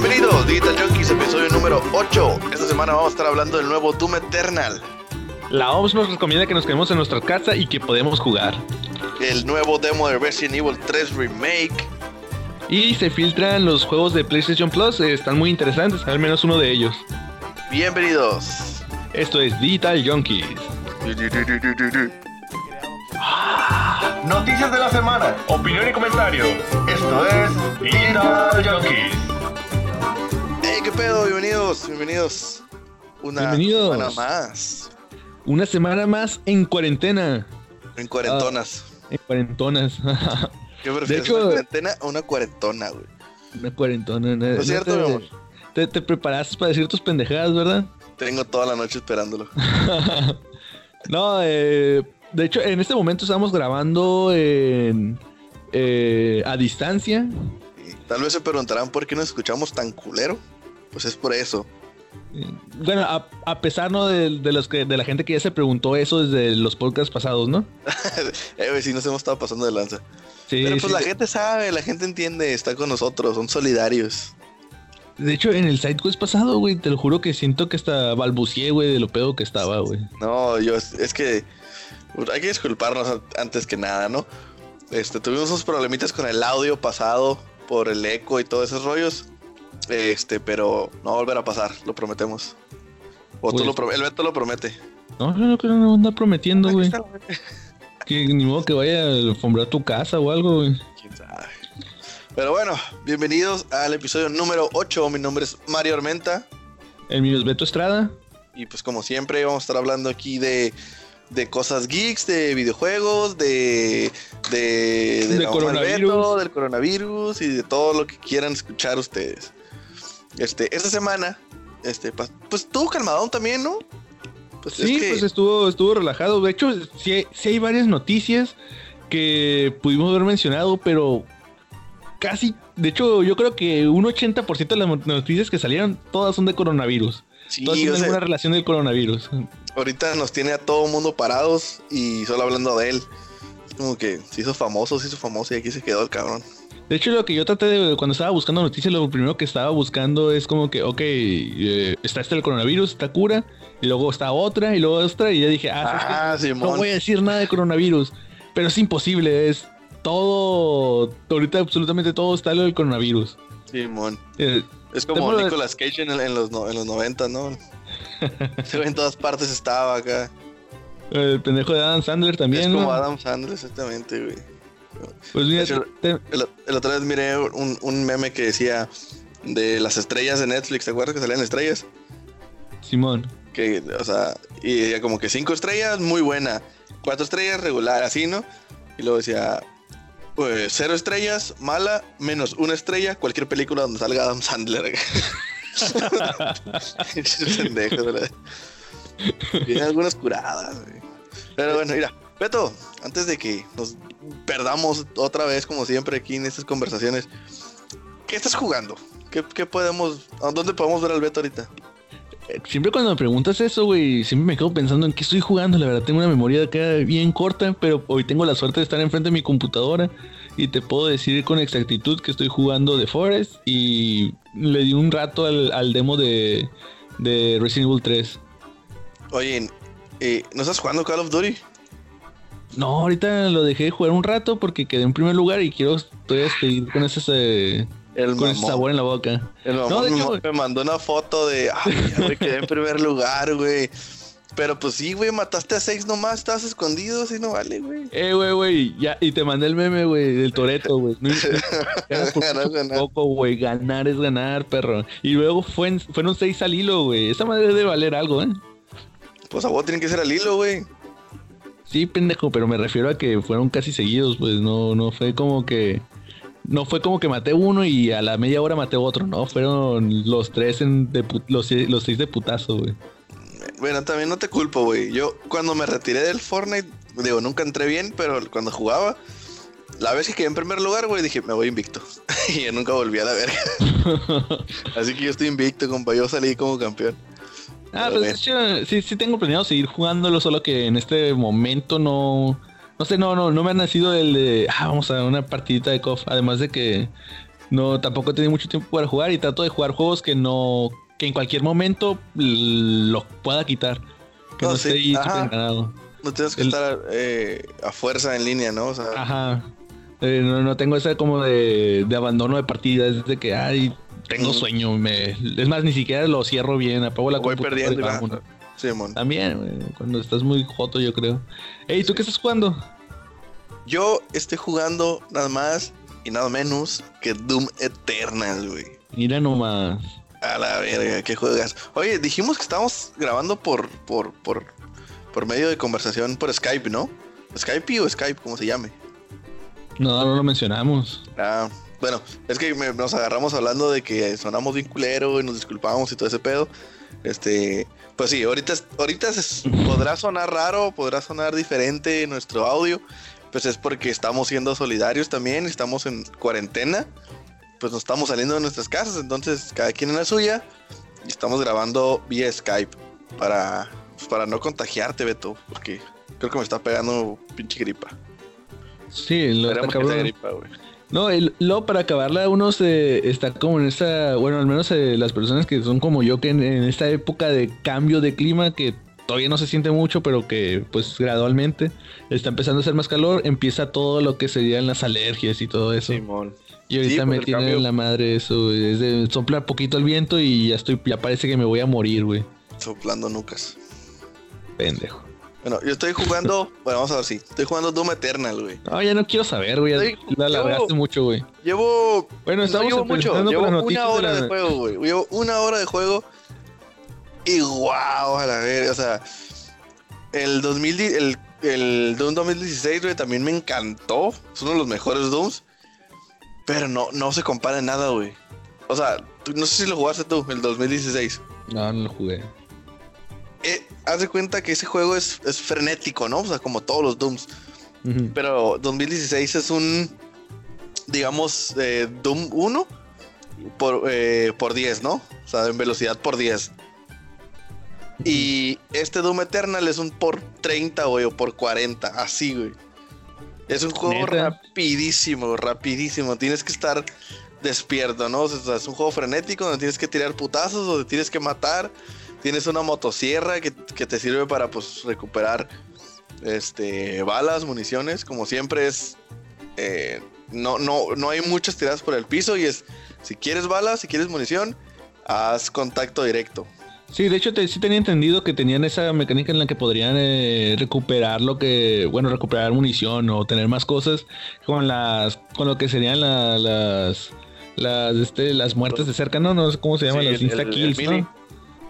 Bienvenidos, Digital Junkies, episodio número 8. Esta semana vamos a estar hablando del nuevo Doom Eternal. La OMS nos recomienda que nos quedemos en nuestra casa y que podemos jugar. El nuevo demo de Resident Evil 3 Remake. Y se filtran los juegos de PlayStation Plus, eh, están muy interesantes, al menos uno de ellos. Bienvenidos. Esto es Digital Junkies. Noticias de la semana. Opinión y comentario. Esto es Digital Junkies. Pedo, bienvenidos, bienvenidos. Una Bienvenidos. semana más. Una semana más en cuarentena. En cuarentonas. En cuarentonas. ¿Qué prefieres, hecho- una cuarentena o una cuarentona, güey? Una cuarentona. ¿No, es cierto, mi amor? te, te, te preparaste para decir tus pendejadas, ¿verdad? Tengo toda la noche esperándolo. no, eh, de hecho, en este momento estamos grabando en, eh, a distancia. Y tal vez se preguntarán por qué nos escuchamos tan culero. Pues es por eso. Bueno, a, a pesar ¿no? de, de los que, de la gente que ya se preguntó eso desde los podcasts pasados, ¿no? eh, sí nos hemos estado pasando de lanza. Sí, Pero pues sí. la gente sabe, la gente entiende, está con nosotros, son solidarios. De hecho, en el SideQuest pasado, güey, te lo juro que siento que hasta balbucié, güey, de lo pedo que estaba, güey. No, yo es, que hay que disculparnos antes que nada, ¿no? Este, tuvimos unos problemitas con el audio pasado por el eco y todos esos rollos. Este, pero no va a volver a pasar, lo prometemos. O tú Pues- lo pro- el Beto lo promete. No, no, no, que no anda prometiendo, güey. Que ni modo que vaya a alfombrar tu casa o algo, güey. ¿Quién sabe? Pero bueno, bienvenidos al episodio número 8. Mi nombre es Mario Armenta. El mío es Beto Estrada. Y pues como siempre vamos a estar hablando aquí de, de cosas geeks, de videojuegos, de... De, De del coronavirus. Beto, del coronavirus y de todo lo que quieran escuchar ustedes. Este, esta semana, este, pues estuvo calmadón también, ¿no? Pues Sí, es que pues estuvo, estuvo relajado. De hecho, sí, hay- sí hay varias noticias que pudimos haber mencionado, pero casi, de hecho, yo creo que un 80% de las noticias que salieron, todas son de coronavirus. sí, todas tienen alguna relación del coronavirus. ahorita nos tiene a todo mundo parados y solo hablando de él. Es como que se hizo famoso, se hizo famoso y aquí se quedó el cabrón. De hecho, lo que yo traté de, cuando estaba buscando noticias, lo primero que estaba buscando es como que, ok, eh, está este el coronavirus, esta cura, y luego está otra, y luego otra, y ya dije, ah. Ah, no voy a decir nada de coronavirus, pero es imposible, es todo, ahorita absolutamente todo está lo del coronavirus. Simón. Eh, Es como Nicolas Cage en, los, en los 90, ¿no? Se ve en todas partes estaba acá. el pendejo de Adam Sandler también. es como ¿no? Adam Sandler, exactamente, güey. Pues mira, De hecho, te- El, el otra vez miré un, un meme que decía de las estrellas de Netflix, ¿te acuerdas que salían estrellas? Simón. Que, o sea, y decía como que cinco estrellas, muy buena. Cuatro estrellas, regular, así, ¿no? Y luego decía, pues, cero estrellas, mala, menos una estrella, cualquier película donde salga Adam Sandler. Pendejo, ¿verdad? Tiene algunas curadas, güey. Pero bueno, mira, Beto, antes de que nos perdamos otra vez, como siempre, aquí en estas conversaciones, ¿qué estás jugando? ¿Qué, qué podemos, a dónde podemos ver al Beto ahorita? Eh, Siempre cuando me preguntas eso, güey, siempre me quedo pensando en qué estoy jugando. La verdad, tengo una memoria acá bien corta, pero hoy tengo la suerte de estar enfrente de mi computadora y te puedo decir con exactitud que estoy jugando The Forest y le di un rato al, al demo de, de Resident Evil 3. Oye, eh, ¿no estás jugando Call of Duty? No, ahorita lo dejé de jugar un rato porque quedé en primer lugar y quiero todavía seguir con ese, eh, El con ese sabor en la boca. El No, de me- hecho- me mandó una foto de, ay, ya, güey, quedé en primer lugar, güey. Pero pues sí, güey, mataste a seis nomás, estabas escondido, así no vale, güey. Eh, güey, güey, ya, y te mandé el meme, güey, del Toreto, güey. No poco, güey, ganar es ganar, perro. Y luego fue en- fueron seis al hilo, güey. Esa madre debe valer algo, ¿eh? Pues a vos tienen que ser al hilo, güey. Sí, pendejo, pero me refiero a que fueron casi seguidos, pues no, no fue como que. No fue como que maté uno y a la media hora maté otro, no, fueron los tres en de los, los seis de putazo, güey. Bueno, también no te culpo, güey. Yo cuando me retiré del Fortnite, digo, nunca entré bien, pero cuando jugaba, la vez que quedé en primer lugar, güey, dije, me voy invicto. y ya nunca volví a la verga. Así que yo estoy invicto, compa. Yo salí como campeón. Ah, pues de hecho, sí, sí tengo planeado seguir jugándolo, solo que en este momento no. No sé, no, no, no me ha nacido el de. Ah, vamos a una partidita de KOF. Además de que. no, tampoco he tenido mucho tiempo para jugar y trato de jugar juegos que no, que en cualquier momento lo pueda quitar. Que no, esté ahí ganado. No tienes que estar eh, a fuerza en línea, ¿no? Ajá. Eh, no, tengo esa como de, abandono de partida, es de que, ay, tengo sueño. Me, es más, ni siquiera lo cierro bien, apago la Voy perdiendo. Sí, También, cuando estás muy joto, yo creo. Ey, ¿tú qué estás jugando? Yo estoy jugando nada más y nada menos que Doom Eternal, güey. Mira nomás. A la verga, qué juegas. Oye, dijimos que estábamos grabando por, por, por, por medio de conversación por Skype, ¿no? Skype o Skype, como se llame. No, no lo mencionamos. Ah, bueno, es que nos agarramos hablando de que sonamos bien culero y nos disculpamos y todo ese pedo. Este, pues sí, ahorita, ahorita podrá sonar raro, podrá sonar diferente nuestro audio, pues es porque estamos siendo solidarios también, estamos en cuarentena, pues nos estamos saliendo de nuestras casas, entonces cada quien en la suya y estamos grabando vía Skype para, pues, para no contagiarte, Beto, porque creo que me está pegando pinche gripa. Sí, lo está gripa, No, el, luego para acabarla uno se está como en esta, bueno, al menos eh, las personas que son como yo, que en, esta época de cambio de clima, que todavía no se siente mucho, pero que pues gradualmente está empezando a hacer más calor, empieza todo lo que serían las alergias y todo eso. Simón. Y ahorita me tiene en la madre eso, es de soplar poquito el viento y ya estoy, ya parece que me voy a morir, güey. Soplando nucas. Pendejo. Bueno, yo estoy jugando, bueno, vamos a ver si, estoy jugando Doom Eternal, güey. No, ya no quiero saber, güey, la alargaste mucho, güey. Llevo, bueno, estamos no mucho, llevo una hora de, juego, güey. Llevo una hora de juego y wow, a la ver, o sea, el 2000, el, el Doom 2016, güey, también me encantó. Es uno de los mejores Dooms. Pero no, no se compara en nada, güey. O sea, no sé si lo jugaste tú, el 2016. No, no lo jugué. Eh, haz de cuenta que ese juego es, es, frenético, ¿no? O sea, como todos los Dooms. Pero 2016 es un, digamos, eh, Doom 1 por, eh, por 10, ¿no? O sea, en velocidad por 10. Y este Doom Eternal es un por 30, güey, o por 40, así, güey. Es un juego rapidísimo, rapidísimo. Tienes que estar despierto, ¿no? O sea, es un juego frenético donde tienes que tirar putazos, donde tienes que matar. Tienes una motosierra que, te sirve para, pues, recuperar este, balas, municiones. Como siempre es... Eh, no, no, no hay muchas tiradas por el piso y es... Si quieres balas, si quieres munición, haz contacto directo. Sí, de hecho sí tenía entendido que tenían esa mecánica en la que podrían eh, recuperar lo que, bueno, recuperar munición o tener más cosas con las, con lo que serían las, las, este, las muertes de cerca, no, no sé cómo se llaman, las insta kills, ¿no?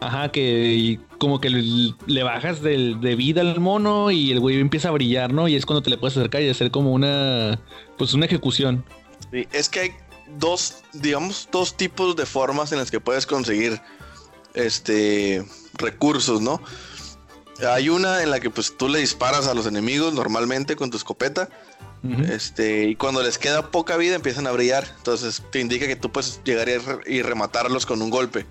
Ajá, que como que le, bajas de, de, vida al mono y el güey empieza a brillar, ¿no? Y es cuando te le puedes acercar y hacer como una, pues una ejecución. Sí, es que hay dos, digamos, dos tipos de formas en las que puedes conseguir este, recursos, ¿no? Hay una en la que pues tú le disparas a los enemigos normalmente con tu escopeta. Este, y cuando les queda poca vida empiezan a brillar. Entonces te indica que tú puedes llegar y, rematarlos con un golpe.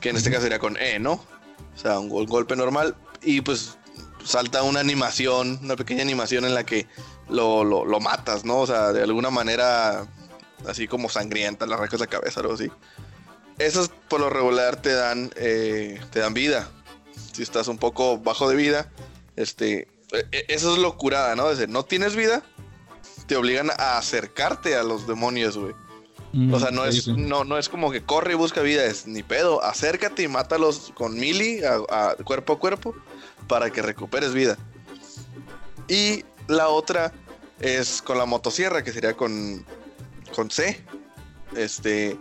Que en este caso sería con E, ¿no? O sea, un, golpe normal. Y pues salta una animación, una pequeña animación en la que lo, lo, matas, ¿no? O sea, de alguna manera así como sangrienta, le arrancas la cabeza algo así. Esas por lo regular te dan, eh, te dan vida. Si estás un poco bajo de vida, este, e, e, eso es locurada, ¿no? Desde no tienes vida, te obligan a acercarte a los demonios, güey. Mm, o sea, no es, no, no es como que corre y busca vida, es ni pedo. Acércate y mátalos con mili, a, cuerpo a cuerpo, para que recuperes vida. Y la otra es con la motosierra, que sería con, con C. Este,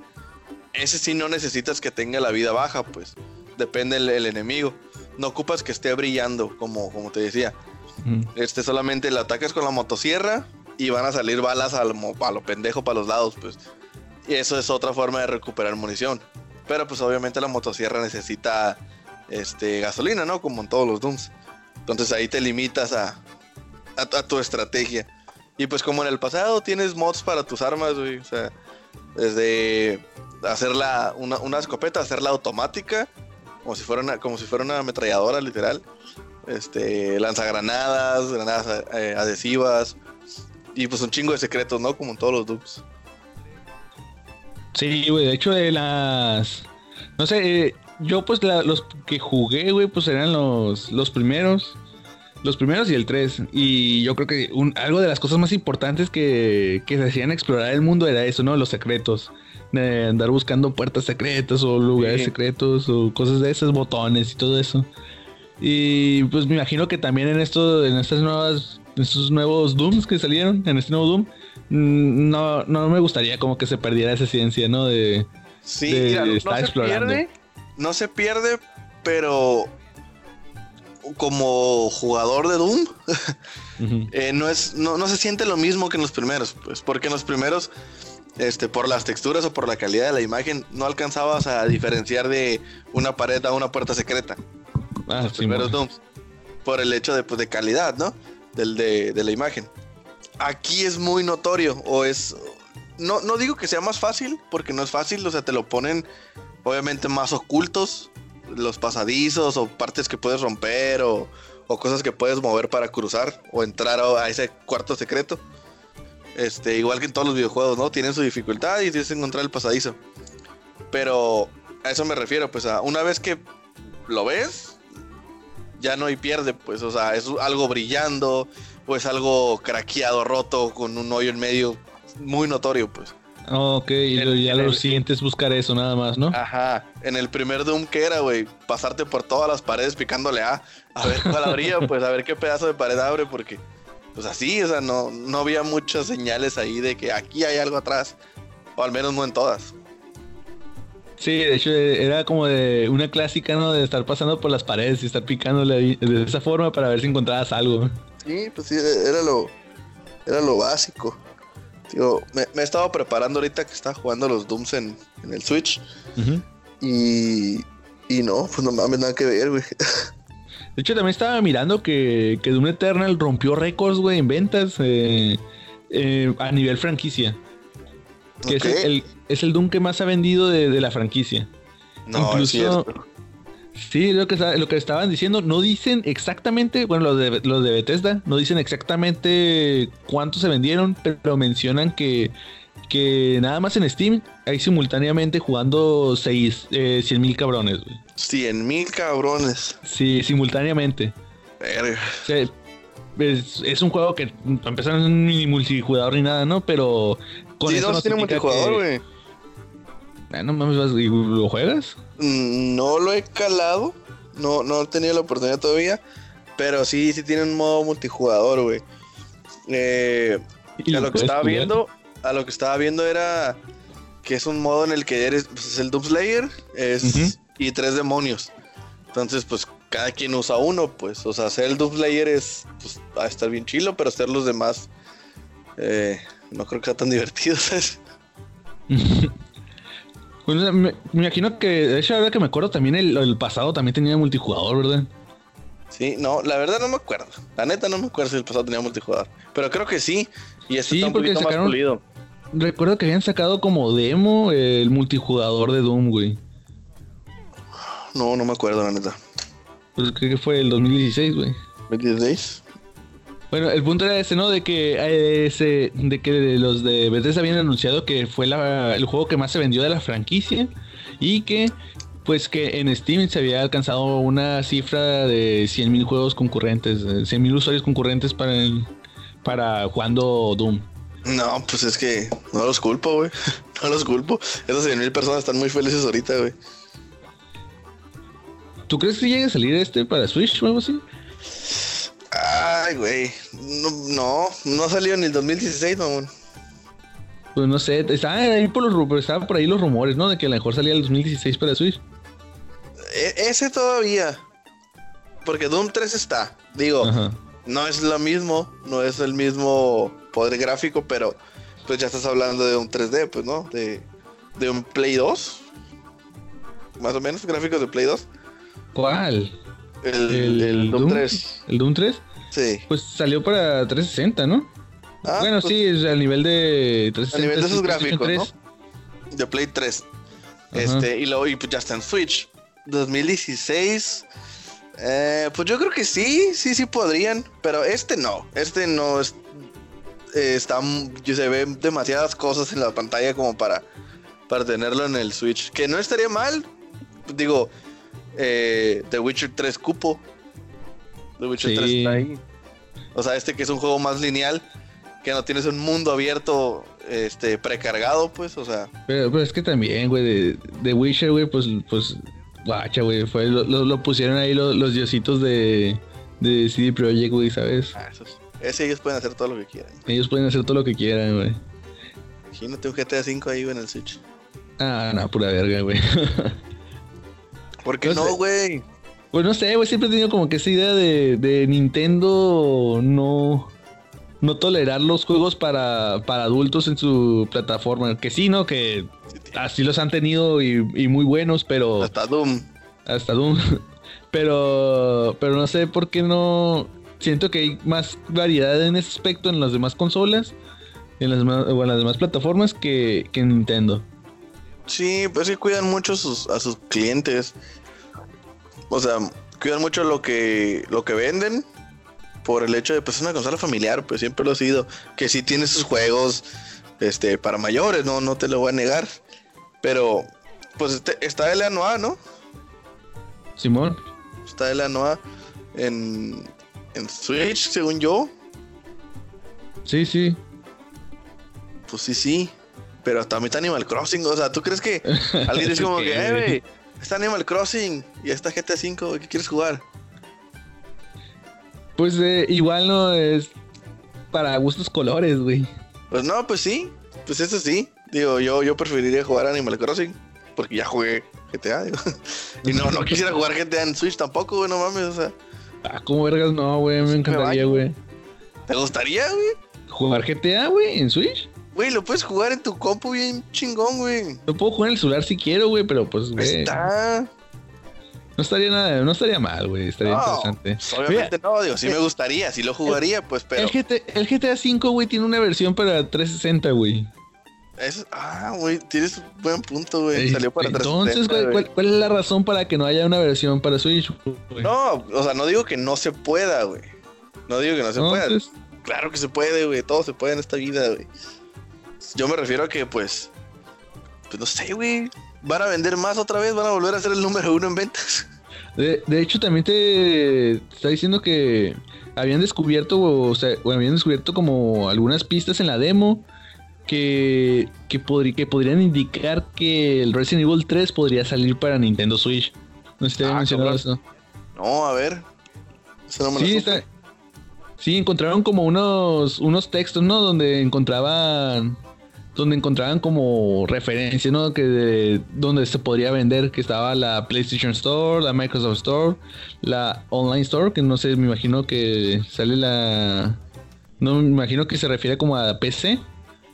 ese sí no necesitas que tenga la vida baja, pues depende el, enemigo. No ocupas que esté brillando, como, como te decía. Este solamente le atacas con la motosierra y van a salir balas a lo, a lo pendejo para los lados, pues. Y eso es otra forma de recuperar munición. Pero pues obviamente la motosierra necesita este, gasolina, ¿no? Como en todos los Dooms. Entonces ahí te limitas a, a, tu estrategia. Y pues como en el pasado tienes mods para tus armas, güey. O sea, desde hacerla una, una escopeta, hacerla automática, como si fuera una, como si fuera una ametralladora, literal. Este, lanzagranadas, granadas eh, adhesivas y pues un chingo de secretos, ¿no? Como en todos los dupes. Sí, güey, de hecho de las... No sé, eh, yo pues la- los que jugué, güey, pues eran los, los primeros. Los primeros y el 3. Y yo creo que un- algo de las cosas más importantes que, que se hacían explorar el mundo era eso, ¿no? Los secretos. De andar buscando puertas secretas o lugares Sí. secretos o cosas de esos, botones y todo eso. Y pues me imagino que también en esto, en estas nuevas, en estos nuevos Dooms que salieron, en este nuevo Doom, no, no me gustaría como que se perdiera esa ciencia, ¿no? De, Sí, de mira, no, no estar se explorando. pierde, no se pierde, pero como jugador de Doom, eh, no es, no, no se siente lo mismo que en los primeros, pues, porque en los primeros, este, por las texturas o por la calidad de la imagen, no alcanzabas a diferenciar de una pared a una puerta secreta. Ah, los sí, primeros Dooms. Por el hecho de, pues, de calidad, ¿no? Del, de, de la imagen. Aquí es muy notorio, o es. No, no digo que sea más fácil, porque no es fácil, o sea, te lo ponen obviamente más ocultos, los pasadizos, o partes que puedes romper, o, o cosas que puedes mover para cruzar, o entrar a, ese cuarto secreto. Este, igual que en todos los videojuegos, ¿no? Tienen su dificultad y tienes que encontrar el pasadizo. Pero a eso me refiero, pues a una vez que lo ves, ya no hay pierde, pues, o sea, es algo brillando, o es algo craqueado, roto, con un hoyo en medio, muy notorio, pues. Ok, y ya lo el- siguiente es buscar eso nada más, ¿no? Ajá, en el primer Doom que era, güey, pasarte por todas las paredes picándole A, a ver cuál abría, pues a ver qué pedazo de pared abre, porque, pues así, o sea, no, no había muchas señales ahí de que aquí hay algo atrás, o al menos no en todas. Sí, de hecho era como de una clásica, ¿no? De estar pasando por las paredes y estar picándole ahí de esa forma para ver si encontrabas algo. Sí, pues sí, era lo, era lo básico. Digo, me, me he estado preparando ahorita que estaba jugando los Dooms en, en el Switch. Y, y no, pues no mames, nada que ver, güey. De hecho, también estaba mirando que, que Doom Eternal rompió récords, güey, en ventas eh, eh, a nivel franquicia. Que es, el, es el Doom que más ha vendido de, de la franquicia. No, incluso- es cierto. Sí, lo que, lo que estaban diciendo, no dicen exactamente, bueno, los de, los de Bethesda, no dicen exactamente cuántos se vendieron, pero mencionan que, que nada más en Steam hay simultáneamente jugando 6, 100 mil cabrones, güey. 100 mil cabrones. Sí, simultáneamente. Verga. O sea, es, es un juego que para empezar no es ni multijugador ni nada, ¿no? Pero con Sí, eso no, tiene multijugador, que- güey. Ah, no mames, vas- ¿y ¿lo juegas? Mm, No lo he calado. No, no he tenido la oportunidad todavía. Pero sí, sí tiene un modo multijugador, güey. Eh, ¿Y a lo que estaba jugar? viendo, a lo que estaba viendo era que es un modo en el que eres, pues, es el Doom Slayer, es y tres demonios. Entonces, pues cada quien usa uno, pues. O sea, hacer el Doom Slayer es, pues, va a estar bien chilo, pero hacer los demás, eh, no creo que sea tan divertido, ¿sabes? Pues, me, me imagino que, de hecho, ahora que me acuerdo, también el, el pasado también tenía multijugador, ¿verdad? Sí, no, la verdad no me acuerdo. La neta no me acuerdo si el pasado tenía multijugador. Pero creo que sí. Y este Sí, está un porque poquito más sacaron- pulido. Recuerdo que habían sacado como demo el multijugador de Doom, güey. No, no me acuerdo, la neta. Pues creo que fue el 2016, güey. ¿26? Bueno, el punto era ese, ¿no? De que eh, ese, de que los de Bethesda habían anunciado que fue la- el juego que más se vendió de la franquicia y que pues que en Steam se había alcanzado una cifra de 100.000 juegos concurrentes, eh, 100.000 usuarios concurrentes para el- para jugando Doom. No, pues es que no los culpo, güey. No los culpo. Esas 100 mil personas están muy felices ahorita, güey. ¿Tú crees que llegue a salir este para Switch o algo así? Ay, güey. No, no, no ha salido ni el 2016, mamón. Pues no sé, estaba ahí por los estaban por ahí los rumores, ¿no? De que a lo mejor salía el 2016 para Switch. E- ese todavía. Porque Doom 3 está. Digo, Ajá. no es lo mismo, no es el mismo poder gráfico, pero pues ya estás hablando de un 3D, pues, ¿no? De, de un Play 2. Más o menos, gráficos de Play 2. ¿Cuál? El, el, Doom, 3. ¿El Doom 3? Sí. Pues salió para 360, ¿no? Ah, bueno, pues, sí, es al nivel de A 360. nivel de PlayStation gráficos, 3. ¿no? De Play 3. Ajá. Este, y luego y pues ya está en Switch. 2016. eh, pues yo creo que sí, sí, sí podrían. Pero este no. Este no es. eh, está. Se ven demasiadas cosas en la pantalla como para para tenerlo en el Switch. Que no estaría mal. Digo, eh, The Witcher 3 cupo. The Witcher Sí. 3 está ahí. O sea, este que es un juego más lineal, que no tienes un mundo abierto este precargado, pues, o sea, Pero, pero es que también, güey, de, de Witcher, güey, pues, pues, guacha, güey, fue, lo, lo- lo pusieron ahí los, los diositos de, de CD Projekt, güey, ¿sabes? ah, esos- ese ellos pueden hacer todo lo que quieran. Ellos pueden hacer todo lo que quieran, güey. Imagínate un GTA 5 ahí güey, en el Switch. Ah, no, pura verga, güey. ¿Por qué No güey? Pues no sé, güey, siempre he tenido como que esa idea de, de Nintendo no, no tolerar los juegos para, para adultos en su plataforma. Que sí, ¿no? Que así los han tenido y, y muy buenos, pero... Hasta Doom. Hasta Doom. Pero, pero no sé por qué no. Siento que hay más variedad en ese aspecto en las demás consolas, en las o en las demás plataformas que, que en Nintendo. Sí, pues sí cuidan mucho a sus, a sus clientes. O sea, cuidan mucho lo que, lo que venden por el hecho de pues es una consola familiar, pues siempre lo ha sido. Que sí tiene sus juegos este, para mayores, no, no te lo voy a negar. Pero, pues este- está el Anoa, ¿no? Simón. Está el Anoa en, en Switch, según yo. Sí, sí. Pues sí, sí. Pero también está Animal Crossing. O sea, ¿tú crees que alguien es como que, ¿Qué, eh, güey? está Animal Crossing y está GTA V, ¿qué quieres jugar? Pues eh, igual no es para gustos colores, güey. Pues no, pues sí. Pues eso sí. Digo, yo, yo preferiría jugar Animal Crossing. Porque ya jugué GTA, digo. Y no, no quisiera jugar GTA en Switch tampoco, güey, no mames. O sea, Ah, como vergas, no, güey. Me encantaría, güey. ¿te gustaría, güey? ¿Jugar GTA, güey? ¿En Switch? Güey, lo puedes jugar en tu compu bien chingón, güey. Lo puedo jugar en el celular si quiero, güey, pero pues, güey. está. No estaría nada, no estaría mal, güey. Estaría No, interesante. pues, obviamente no, digo, sí me gustaría, sí lo jugaría, pues, pero. El, GT el GTA V, güey, tiene una versión para 360, güey. Eso, ah, güey, tienes un buen punto, güey. Eh, Salió para Entonces, 360, ¿cuál, es la razón para que no haya una versión para Switch? No, o sea, no digo que no se pueda, güey. No digo que no se pueda. Claro que se puede, güey. Todo se puede en esta vida, güey. Yo me refiero a que, pues. Pues no sé, güey. Van a vender más otra vez, van a volver a ser el número uno en ventas. de, de hecho, también te está diciendo que habían descubierto, o sea, o habían descubierto como algunas pistas en la demo que, que, podri- que podrían indicar que el Resident Evil 3 podría salir para Nintendo Switch. No sé si te había Ah, mencionado cabrón. eso. No, a ver. Eso no me lo Sí, supe. está- sí, encontraron como unos, unos textos, ¿no? Donde encontraban, donde encontraban como referencias, ¿no? Que de, donde se podría vender, que estaba la PlayStation Store, la Microsoft Store, la Online Store, que no sé, me imagino que sale la, no me imagino que se refiere como a PC,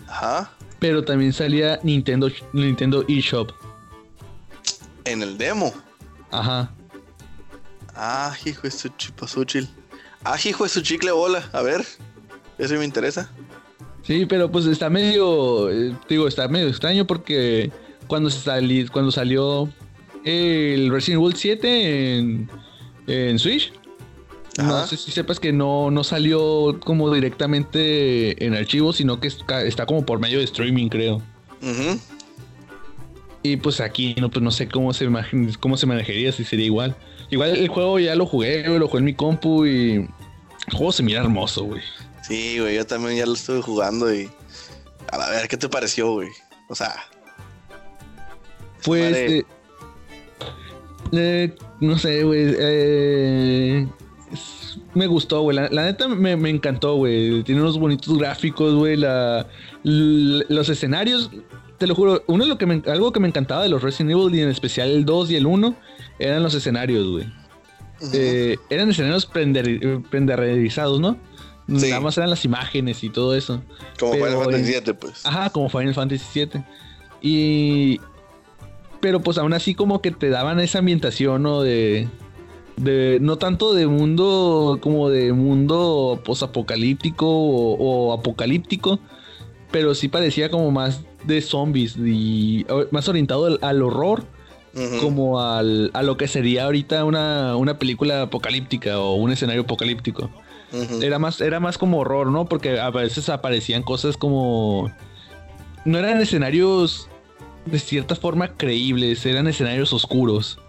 Ajá. pero también salía Nintendo, Nintendo eShop. En el demo. Ajá. Ah, hijo de su chipazúchil. Ah, hijo de su chicle bola. A ver. Eso me interesa. Sí, pero pues está medio, eh, digo, está medio extraño porque cuando sali- cuando salió el Resident Evil 7 en, en Switch, no sé si sepas que no, no salió como directamente en archivos, sino que está, está como por medio de streaming, creo. Y pues aquí no, pues no sé cómo se imagin- cómo se manejaría, si sería igual. Igual el juego ya lo jugué, lo jugué en mi compu y el juego se mira hermoso, güey. Sí, güey, yo también ya lo estuve jugando y. A ver, ¿qué te pareció, güey? O sea. Pues, eh, eh, no sé, güey. eh, me gustó, güey. La, la neta me, me encantó, güey. Tiene unos bonitos gráficos, güey. La, los escenarios, te lo juro. Uno de lo que me, algo que me encantaba de los Resident Evil, y en especial el 2 y el 1, eran los escenarios, güey. Eh, eran escenarios prender- prenderizados, ¿no? Sí. Nada más eran las imágenes y todo eso. Como pero Final Fantasy VII, pues. Ajá, como Final Fantasy VII. Y. Pero pues aún así, como que te daban esa ambientación, ¿no? De. de no tanto de mundo. como de mundo posapocalíptico o, o apocalíptico. Pero sí parecía como más de zombies y más orientado al, al horror, como al, a lo que sería ahorita una, una película apocalíptica o un escenario apocalíptico. Era más, era más como horror, ¿no? Porque a veces aparecían cosas como. No eran escenarios de cierta forma creíbles, eran escenarios oscuros.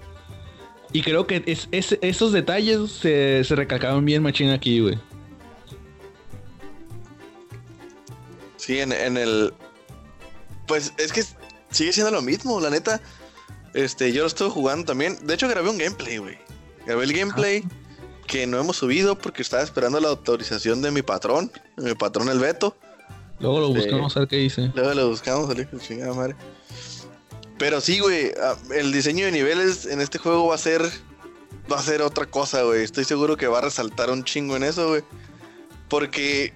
Y creo que es, es- esos detalles se, se recalcaban bien machín aquí, güey. Sí, en, en el. Pues es que sigue siendo lo mismo, la neta. Este, yo lo estuve jugando también. De hecho, grabé un gameplay, güey. Grabé el gameplay que no hemos subido porque estaba esperando la autorización de mi patrón, de mi patrón el Beto. Luego lo Este- buscamos a ver qué dice. Luego lo buscamos, el hijo de chingada madre. Pero sí, güey, ah, el diseño de niveles en este juego va a ser. Va a ser otra cosa, güey. Estoy seguro que va a resaltar un chingo en eso, güey. Porque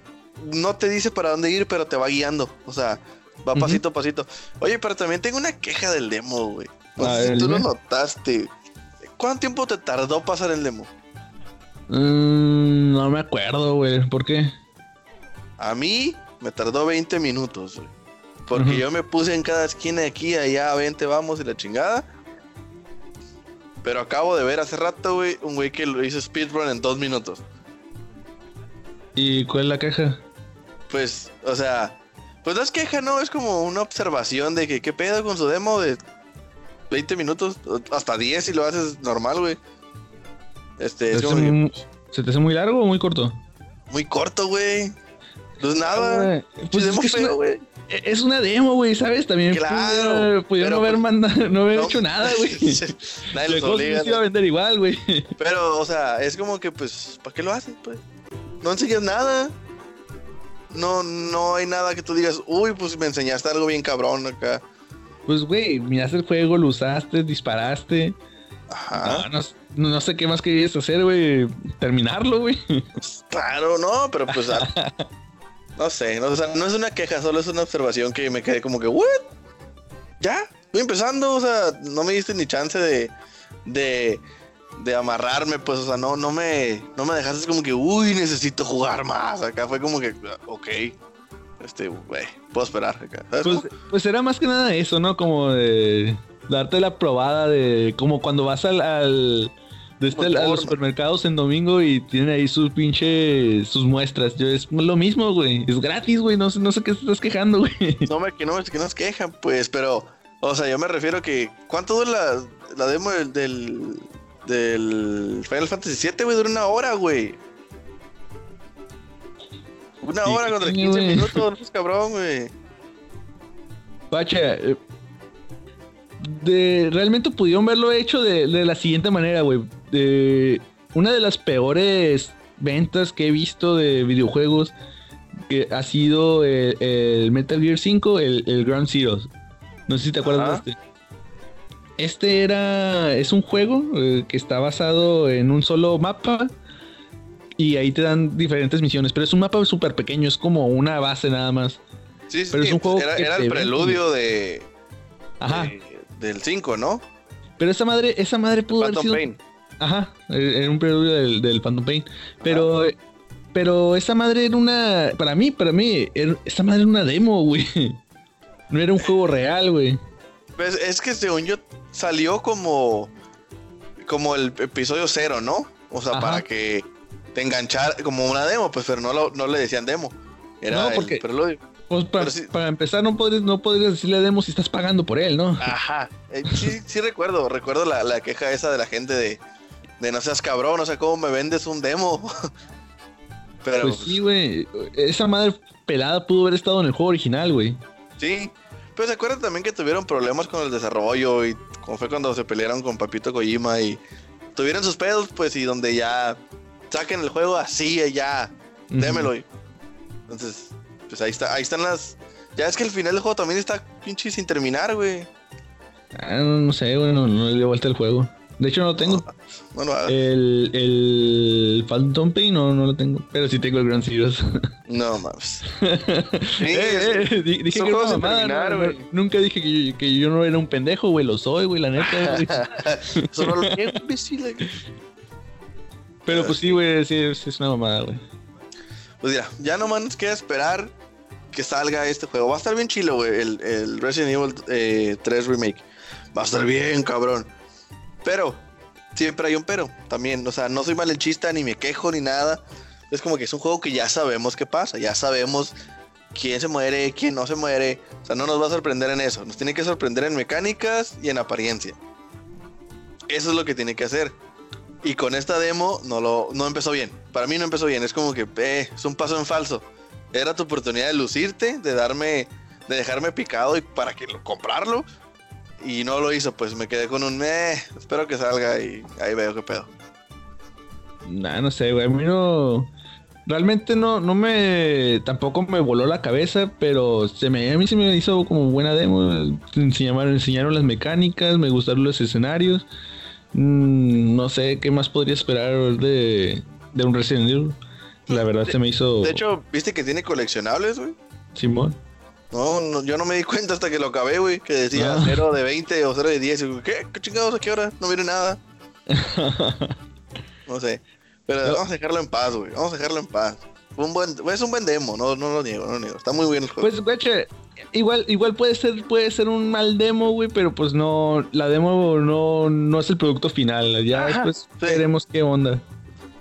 no te dice para dónde ir, pero te va guiando. O sea, va pasito a pasito. Oye, pero también tengo una queja del demo, güey. No A sé si ver, tú lo notaste. ¿Cuánto tiempo te tardó pasar el demo? Mm, no me acuerdo, güey. ¿Por qué? A mí me tardó 20 minutos, güey. Porque yo me puse en cada esquina de aquí, allá, 20, vamos y la chingada. Pero acabo de ver hace rato, güey, un güey que lo hizo speedrun en dos minutos. ¿Y cuál es la queja? Pues, o sea, pues no es queja, ¿no? Es como una observación de que qué pedo con su demo de 20 minutos, hasta 10 si lo haces normal, güey. Este, es ¿Se, como te hace que muy, ¿Se te hace muy largo o muy corto? muy corto, güey. Nada. Güey, Pues Pues es, una, güey. es una demo, güey, ¿sabes? También Claro, pudieron no haber, pues- manda- no haber No. hecho nada, güey. Nadie los obliga. iba a vender igual, güey. Pero, o sea, es como que, pues, ¿para qué lo haces, pues? No enseñas nada. No, no hay nada que tú digas, uy, pues me enseñaste algo bien cabrón acá. Pues, güey, miraste el juego, lo usaste, disparaste. Ajá. No, no- no sé qué más querías hacer, güey. Terminarlo, güey. Claro, no, pero pues. ah, no sé, no, o sea, no es una queja, solo es una observación que me quedé como que, ¿what? ¿Ya? Estoy empezando, o sea, no me diste ni chance de. de. de amarrarme, pues, o sea, no, no me. no me dejaste como que, uy, necesito jugar más. Acá fue como que, ah, ok. Este, güey, puedo esperar acá. ¿sabes Pues, pues era más que nada eso, ¿no? Como de darte la probada de. Como cuando vas al. al de este, a los supermercados en domingo y tienen ahí sus pinche. sus muestras. Yo, es lo mismo, güey. Es gratis, güey. No sé, no sé qué estás quejando, güey. No me que no, que nos quejan, pues, pero, o sea, yo me refiero que, ¿cuánto dura la, la demo del, del, del Final Fantasy VII, güey? Dura una hora, güey. Una ¿Y hora contra tiene, 15 güey? minutos, cabrón, güey. Pacha, eh, de, realmente pudieron verlo hecho de, de la siguiente manera, güey. Una de las peores ventas que he visto de videojuegos que ha sido el, el Metal Gear 5, el, el Ground Zero. No sé si te acuerdas Ajá. de este. Este era. Es un juego eh, que está basado en un solo mapa. Y ahí te dan diferentes misiones. Pero es un mapa súper pequeño, es como una base nada más. Sí, sí, Pero es un juego era, que era el preludio de, Ajá. de- del 5, ¿no? Pero esa madre, esa madre pudo haber Phantom sido. Pain. Ajá, eh, era un preludio del, del Phantom Pain. Pero, pero esa madre era una. Para mí, para mí, era- esa madre era una demo, güey. No era un juego real, güey. Pues, es que según yo salió como como el episodio cero, ¿no? O sea, Ajá. para que te enganchara como una demo, pues, pero no, lo- no le decían demo. Era No, el porque- preludio. Pues para, sí. para empezar, no podrías, no podrías decirle demo si estás pagando por él, ¿no? Ajá. Eh, sí, sí recuerdo, recuerdo la, la queja esa de la gente de, de no seas cabrón, o sea, ¿cómo me vendes un demo? pero Pues sí, güey. Esa madre pelada pudo haber estado en el juego original, güey. Sí, pero se acuerdan también que tuvieron problemas con el desarrollo y como fue cuando se pelearon con Papito Kojima y tuvieron sus pedos, pues, y donde ya saquen el juego así, ya, Ujú. démelo. y- Entonces, pues ahí está, ahí están las. Ya es que el final del juego también está pinche sin terminar, güey. Ah, no, no sé, güey, no, no le dio vuelta el juego. De hecho, no lo tengo. Bueno, El, el Phantom Pain no, no lo tengo. Pero sí tengo el Grand Zeroes. no mames. Eh, eh, di- dije que sin mamada, no, no, Nunca dije que yo, que yo no era un pendejo, güey. Lo soy, güey, la neta, güey. Solo lo que imbécil. Pero pues sí, güey, sí, es una mamada, güey. Pues mira, ya nomás nos queda esperar que salga este juego. Va a estar bien chilo, güey, el, el Resident Evil eh, 3 Remake. Va a estar bien, cabrón. Pero, siempre hay un pero. También, o sea, no soy malenchista, ni me quejo, ni nada. Es como que es un juego que ya sabemos qué pasa. Ya sabemos quién se muere, quién no se muere. O sea, no nos va a sorprender en eso. Nos tiene que sorprender en mecánicas y en apariencia. Eso es lo que tiene que hacer. Y con esta demo no lo no empezó bien. Para mí no empezó bien. Es como que eh, es un paso en falso. Era tu oportunidad de lucirte, de darme, de dejarme picado y para que lo comprarlo. Y no lo hizo, pues me quedé con un eh, espero que salga y ahí veo qué pedo. Nah, no sé, güey. A mí no. Realmente no, no me. Tampoco me voló la cabeza, pero se me, a mí se me hizo como buena demo. Enseñaron, enseñaron las mecánicas, me gustaron los escenarios. Mm, no sé qué más podría esperar de, de un Resident Evil. La verdad De- se me hizo. De hecho, ¿viste que tiene coleccionables, güey? Simón. No, no, yo no me di cuenta hasta que lo acabé, güey. Que decía Ah. 0 de 20 o 0 de 10. Y digo, ¿Qué? ¿Qué chingados? ¿A qué hora? No viene nada. No sé. Pero No. vamos a dejarlo en paz, güey. Vamos a dejarlo en paz. Un buen, es un buen demo, no, no lo niego, no lo niego. Está muy bien el juego. Pues, güey, igual, igual puede ser, puede ser un mal demo, güey, pero pues no, la demo no, no es el producto final. Ya Ajá, después sí. veremos qué onda.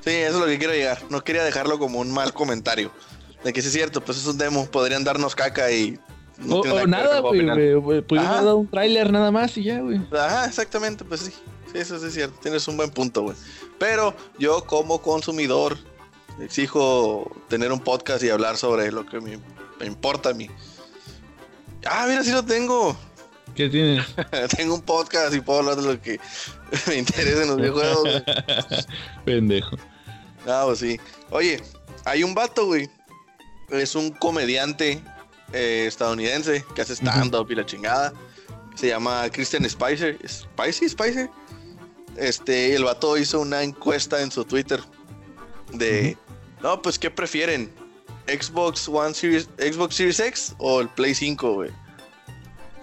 Sí, eso es lo que quiero llegar. No quería dejarlo como un mal comentario. De que sí es cierto, pues es un demo. Podrían darnos caca y. no o nada, güey, pudieron dado un tráiler nada más y ya, güey. Ajá, exactamente, pues sí. Sí, eso sí es cierto. Tienes un buen punto, güey. Pero yo, como consumidor, exijo tener un podcast y hablar sobre lo que me, me importa a mí. Ah, mira, sí lo tengo. ¿Qué tienes? tengo un podcast y puedo hablar de lo que me interesa en los videojuegos. Pendejo. Ah, pues sí. Oye, hay un vato, güey. Es un comediante eh, estadounidense que hace stand-up y la chingada. Se llama Christian Spicer. ¿Spicy? ¿Spicer? Este, el vato hizo una encuesta en su Twitter de, no, pues, ¿qué prefieren? ¿Xbox One Series, Xbox Series X o el Play 5, güey?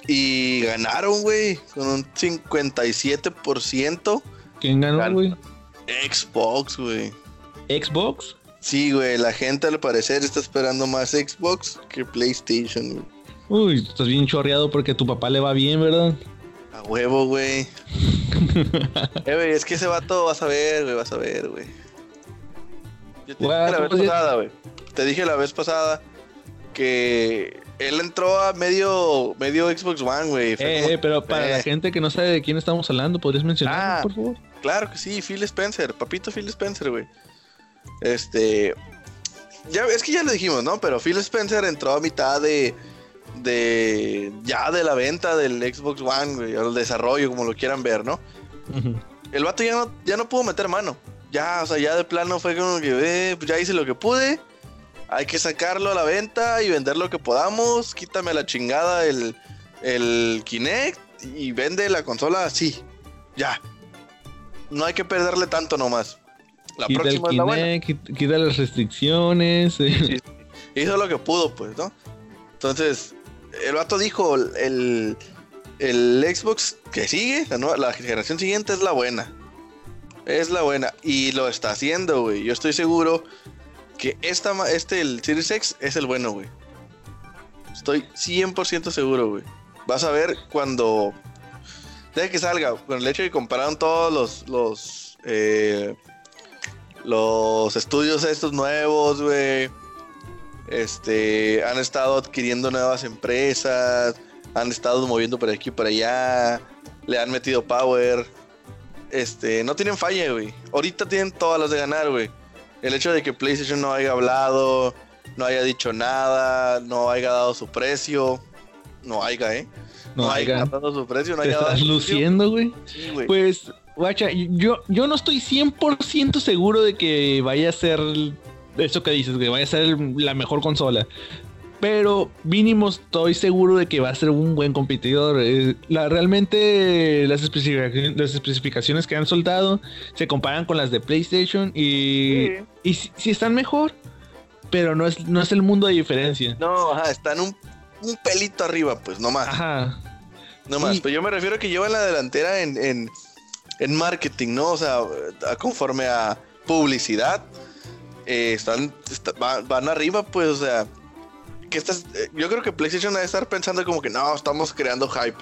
Y ganaron, güey, con un 57% ¿Quién ganó, Gan- güey? Xbox, güey. ¿Xbox? Sí, güey, la gente al parecer está esperando más Xbox que PlayStation, güey. Uy, estás bien chorreado porque a tu papá le va bien, ¿verdad? A huevo, güey. eh, güey, es que ese vato vas a ver, güey, vas a ver, güey. Yo te dije la vez podías- pasada, güey. Te dije la vez pasada que él entró a medio, medio Xbox One, güey. Eh, eh, pero para la Eh, gente que no sabe de quién estamos hablando, ¿podrías mencionar, Ah. por favor? Claro que sí, Phil Spencer, papito Phil Spencer, güey. Este. Ya, es que ya lo dijimos, ¿no? Pero Phil Spencer entró a mitad de. de. ya de la venta del Xbox One, güey, el desarrollo, como lo quieran ver, ¿no? El vato ya no, ya no pudo meter mano. Ya, o sea, ya de plano fue como que, eh, pues ya hice lo que pude. Hay que sacarlo a la venta y vender lo que podamos. Quítame la chingada el, el Kinect y vende la consola así. Ya. No hay que perderle tanto nomás. La Quita el próxima es la buena. Quita, las restricciones. eh. Sí, sí. Hizo lo que pudo, pues, ¿no? Entonces, el vato dijo, el, el Xbox que sigue, la, nueva- la generación siguiente es la buena. Es la buena. Y lo está haciendo, güey. Yo estoy seguro que esta, este, el Series X, es el bueno, güey. Estoy 100% seguro, güey. Vas a ver cuando... Deja que salga, con el hecho de que compararon todos los... los eh, los estudios estos nuevos, güey. Este, han estado adquiriendo nuevas empresas, han estado moviendo por aquí y por allá, le han metido power. Este, no tienen falla, güey. Ahorita tienen todas las de ganar, güey. El hecho de que PlayStation no haya hablado, no haya dicho nada, no haya dado su precio, no haya, ¿eh? No, haya dado su precio, no haya dado estás luciendo, güey. Sí, güey. Pues, guacha, yo, yo no estoy 100% seguro de que vaya a ser eso que dices, que vaya a ser la mejor consola. Pero mínimo estoy seguro de que va a ser un buen competidor. Eh, la, realmente las especificaciones, las especificaciones que han soltado se comparan con las de PlayStation y, Sí. y sí, sí están mejor. Pero no es, no es el mundo de diferencia. No, ajá, están un, un pelito arriba, pues, nomás. Ajá. No más, Sí. pero yo me refiero a que llevan la delantera en, en, en marketing, ¿no? O sea, conforme a publicidad, eh, están, está- va- van arriba, pues, o sea, que estás, eh, yo creo que PlayStation debe estar pensando como que no, estamos creando hype.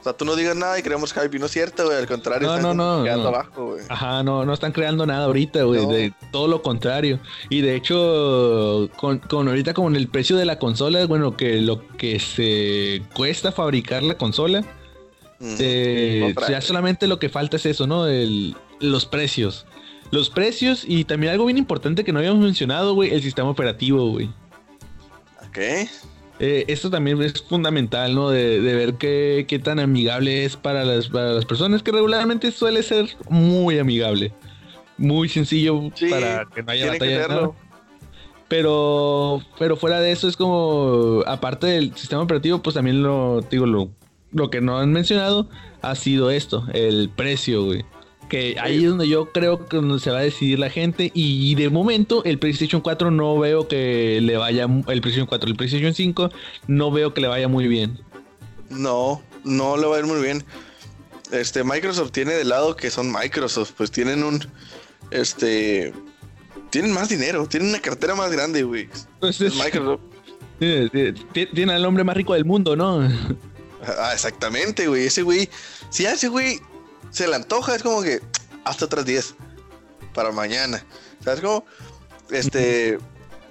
O sea, tú no digas nada y creamos hype y no es cierto, güey. Al contrario, No, están no, no, quedando no. abajo, güey. Ajá, no, no están creando nada ahorita, güey. De todo lo contrario. Y de hecho, con, con ahorita con el precio de la consola, bueno, que lo que se cuesta fabricar la consola, Otra ya vez. solamente lo que falta es eso, ¿no? El, los precios. Los precios y también algo bien importante que no habíamos mencionado, güey, el sistema operativo, güey. Ok. Eh, esto también es fundamental, ¿no? De, de ver qué, qué tan amigable es para las, para las personas, que regularmente suele ser muy amigable. Muy sencillo Sí, para que no haya batalla. nada. Pero, pero fuera de eso es como, aparte del sistema operativo, pues también lo, digo, lo, lo que no han mencionado ha sido esto, el precio, güey. Que ahí es donde yo creo que se va a decidir la gente. Y de momento, el PlayStation 4 no veo que le vaya. El PlayStation 4, el PlayStation 5, no veo que le vaya muy bien. No, no le va a ir muy bien. Este, Microsoft tiene de lado que son Microsoft, pues tienen un, este, tienen más dinero, tienen una cartera más grande, güey. Pues Es es- Microsoft. ti- tiene al hombre más rico del mundo, ¿no? Ah, exactamente, güey. Ese güey, si a ese güey se le antoja, es como que hasta otras 10 para mañana. ¿Sabes cómo? Este,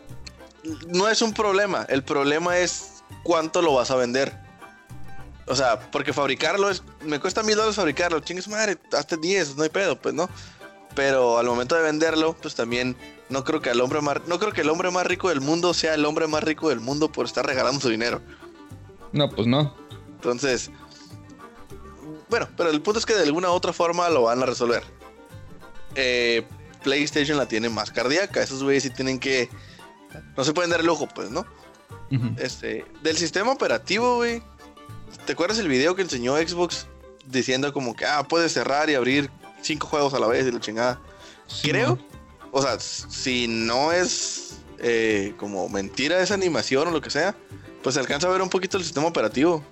no es un problema. El problema es cuánto lo vas a vender. O sea, porque fabricarlo es, me cuesta mil dólares fabricarlo. Chingue su madre, hasta 10, no hay pedo, pues no. Pero al momento de venderlo, pues también no creo que el hombre más, no creo que el hombre más rico del mundo sea el hombre más rico del mundo por estar regalando su dinero. No, pues no. Entonces, bueno, pero el punto es que de alguna u otra forma lo van a resolver. Eh, PlayStation la tiene más cardíaca. Esos güeyes sí tienen que. No se pueden dar el lujo, pues, ¿no? Este, del sistema operativo, güey. ¿Te acuerdas el video que enseñó Xbox diciendo como que, ah, puedes cerrar y abrir cinco juegos a la vez y la chingada? Sí, Creo, o sea, si no es eh, como mentira esa animación o lo que sea, pues se alcanza a ver un poquito el sistema operativo.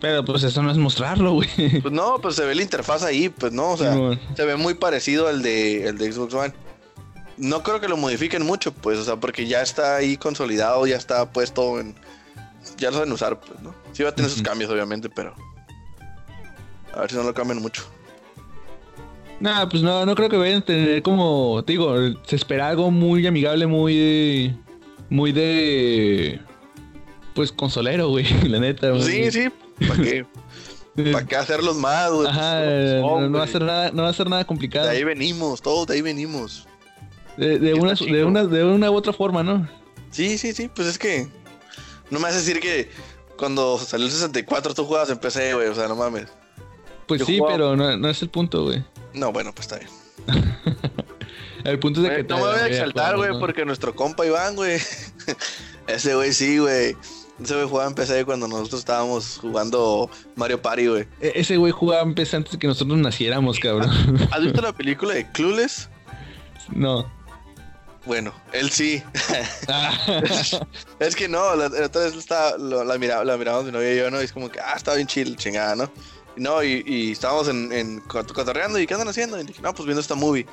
Pero pues eso no es mostrarlo, güey. Pues no, pues se ve la interfaz ahí, pues no, o sea, se ve muy parecido al de, el de Xbox One. No creo que lo modifiquen mucho, pues, o sea, porque ya está ahí consolidado, ya está puesto en. Ya lo saben usar, pues, ¿no? Sí va a tener sus cambios, obviamente, pero. A ver si no lo cambian mucho. Nah, pues no, no creo que vayan a tener como, te digo, se espera algo muy amigable, muy, muy de, pues consolero, güey, la neta. güey. Sí, sí, ¿para qué? ¿Para qué hacerlos más, güey? Ajá, Pues, no, no va a ser nada, no va a ser nada complicado. De ahí venimos, todos de ahí venimos. De, una, de una, de una u otra forma, ¿no? Sí, sí, sí, pues es que. No me vas a decir que cuando salió el 64 tú jugabas en PC, güey, o sea, no mames. Pues Yo sí, jugaba- pero no, no es el punto, güey. No, bueno, pues está bien. El punto es de que no me voy a exaltar, güey, porque nuestro compa Iván, güey. Ese güey sí, güey. Ese güey jugaba en PC cuando nosotros estábamos jugando Mario Party, güey. E- Ese güey jugaba en PC antes de que nosotros naciéramos, cabrón. ¿Has visto la película de Clueless? no. Bueno, él sí. Ah. es que no, la, la otra vez estaba, lo- la, miraba, la mirábamos mi novia y yo, ¿no? Y es como que, ah, estaba bien chill, chingada, ¿no? Y no, y, y estábamos en, en cot- cotorreando, ¿y qué andan haciendo? Y dije, no, pues viendo esta movie.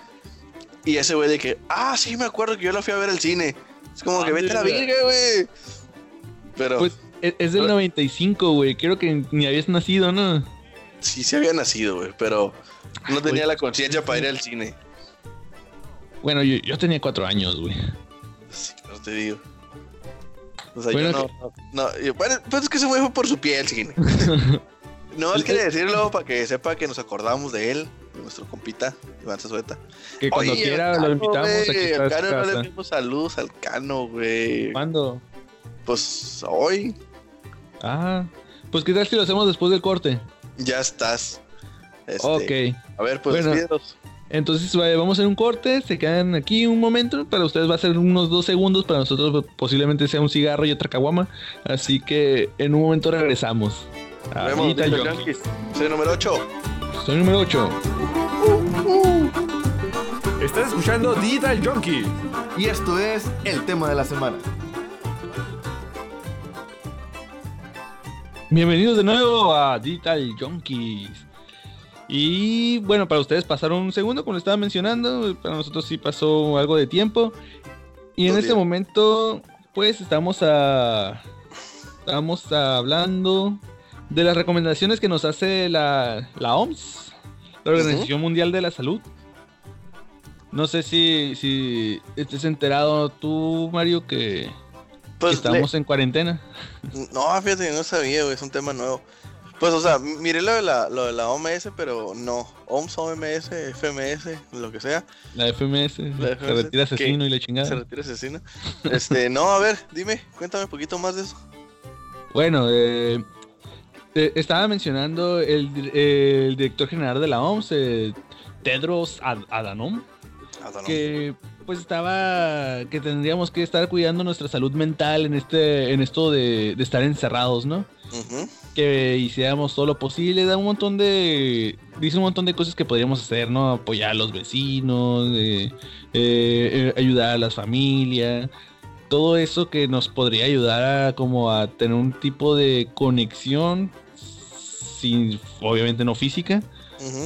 Y ese güey de que, ah, sí, me acuerdo que yo la fui a ver al cine. Es como que vete a la virga, güey. Pero Pues es, es del 95, güey. Creo que ni habías nacido, ¿no? sí, sí había nacido, güey, pero no tenía la conciencia para ir al cine. Bueno, yo, yo tenía cuatro años, güey. Sí, no te digo. O sea, Bueno, yo no, no, no, yo- bueno, pues es que güey fue por su pie al cine. No Es que- decirlo para que sepa que nos acordamos de él, de nuestro compita, Iván Zazueta. Que cuando Oye, quiera lo invitamos aquí al su Cano no le dimos saludos al Cano, güey. ¿Cuándo? Pues hoy Ah, pues qué tal si lo hacemos después del corte. ya estás. Este, Ok. A ver, pues Bueno. Entonces va- vamos a hacer un corte, se quedan aquí un momento, para ustedes va a ser unos dos segundos, para nosotros posiblemente sea un cigarro y otra caguama, así que en un momento regresamos. Vemos. Soy número 8. Soy número 8. Estás escuchando Digital Junkie. Y esto es el tema de la semana. Bienvenidos de nuevo a Digital Junkies. Y bueno, para ustedes pasaron un segundo, como les estaba mencionando, para nosotros sí pasó algo de tiempo. Y en este momento, pues estamos a, estamos hablando de las recomendaciones que nos hace la, la OMS, la Organización Mundial de la Salud. No sé si, si estés enterado tú, Mario, que Pues estamos en cuarentena. No, fíjate, no sabía, güey, es un tema nuevo. Pues, o sea, miré lo de la, lo de la OMS, pero no. OMS, OMS, FMS, lo que sea. La FMS, La se retira asesino y la Se chingada. retira asesino. Este, no, a ver, dime, cuéntame un poquito más de eso. Bueno, eh, eh, estaba mencionando el, el director general de la OMS, eh, Tedros Ad- Adhanom, no. que pues estaba que tendríamos que estar cuidando nuestra salud mental en este en esto de, de estar encerrados, ¿no? Que hiciéramos todo lo posible, da un montón de dice un montón de cosas que podríamos hacer, ¿no? Apoyar a los vecinos, eh, eh, ayudar a las familias, todo eso que nos podría ayudar a como a tener un tipo de conexión sin obviamente no física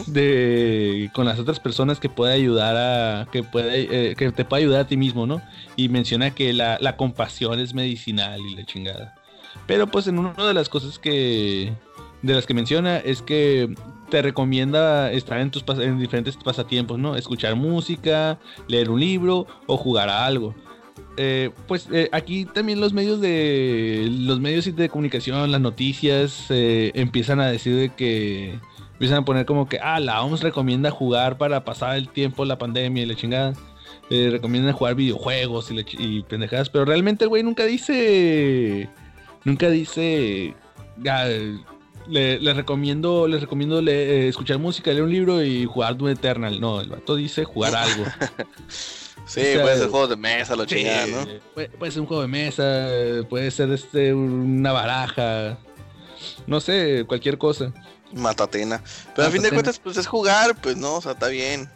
de con las otras personas que pueda ayudar a que puede que te pueda ayudar a ti mismo, ¿no? Y menciona que la, la compasión es medicinal y la chingada. Pero pues en una de las cosas que de las que menciona es que te recomienda estar en tus en diferentes pasatiempos, ¿no? Escuchar música, leer un libro o jugar a algo. Eh, pues eh, aquí también los medios de los medios de comunicación, las noticias eh, empiezan a decir de que empiezan a poner como que ah la OMS recomienda jugar para pasar el tiempo la pandemia y la chingada. Eh, recomiendan jugar videojuegos y, pendejadas, pero realmente el güey nunca dice nunca dice "Ah, le, les recomiendo les recomiendo le- eh, escuchar música, leer un libro y jugar Doom Eternal. No, el vato dice jugar algo. Sí, O sea, puede ser juegos de mesa, lo chingada, Sí, ¿no? Puede, puede ser un juego de mesa, puede ser este una baraja, no sé, cualquier cosa. Matatena. Pero a fin de cuentas, pues es jugar, pues no, o sea, está bien.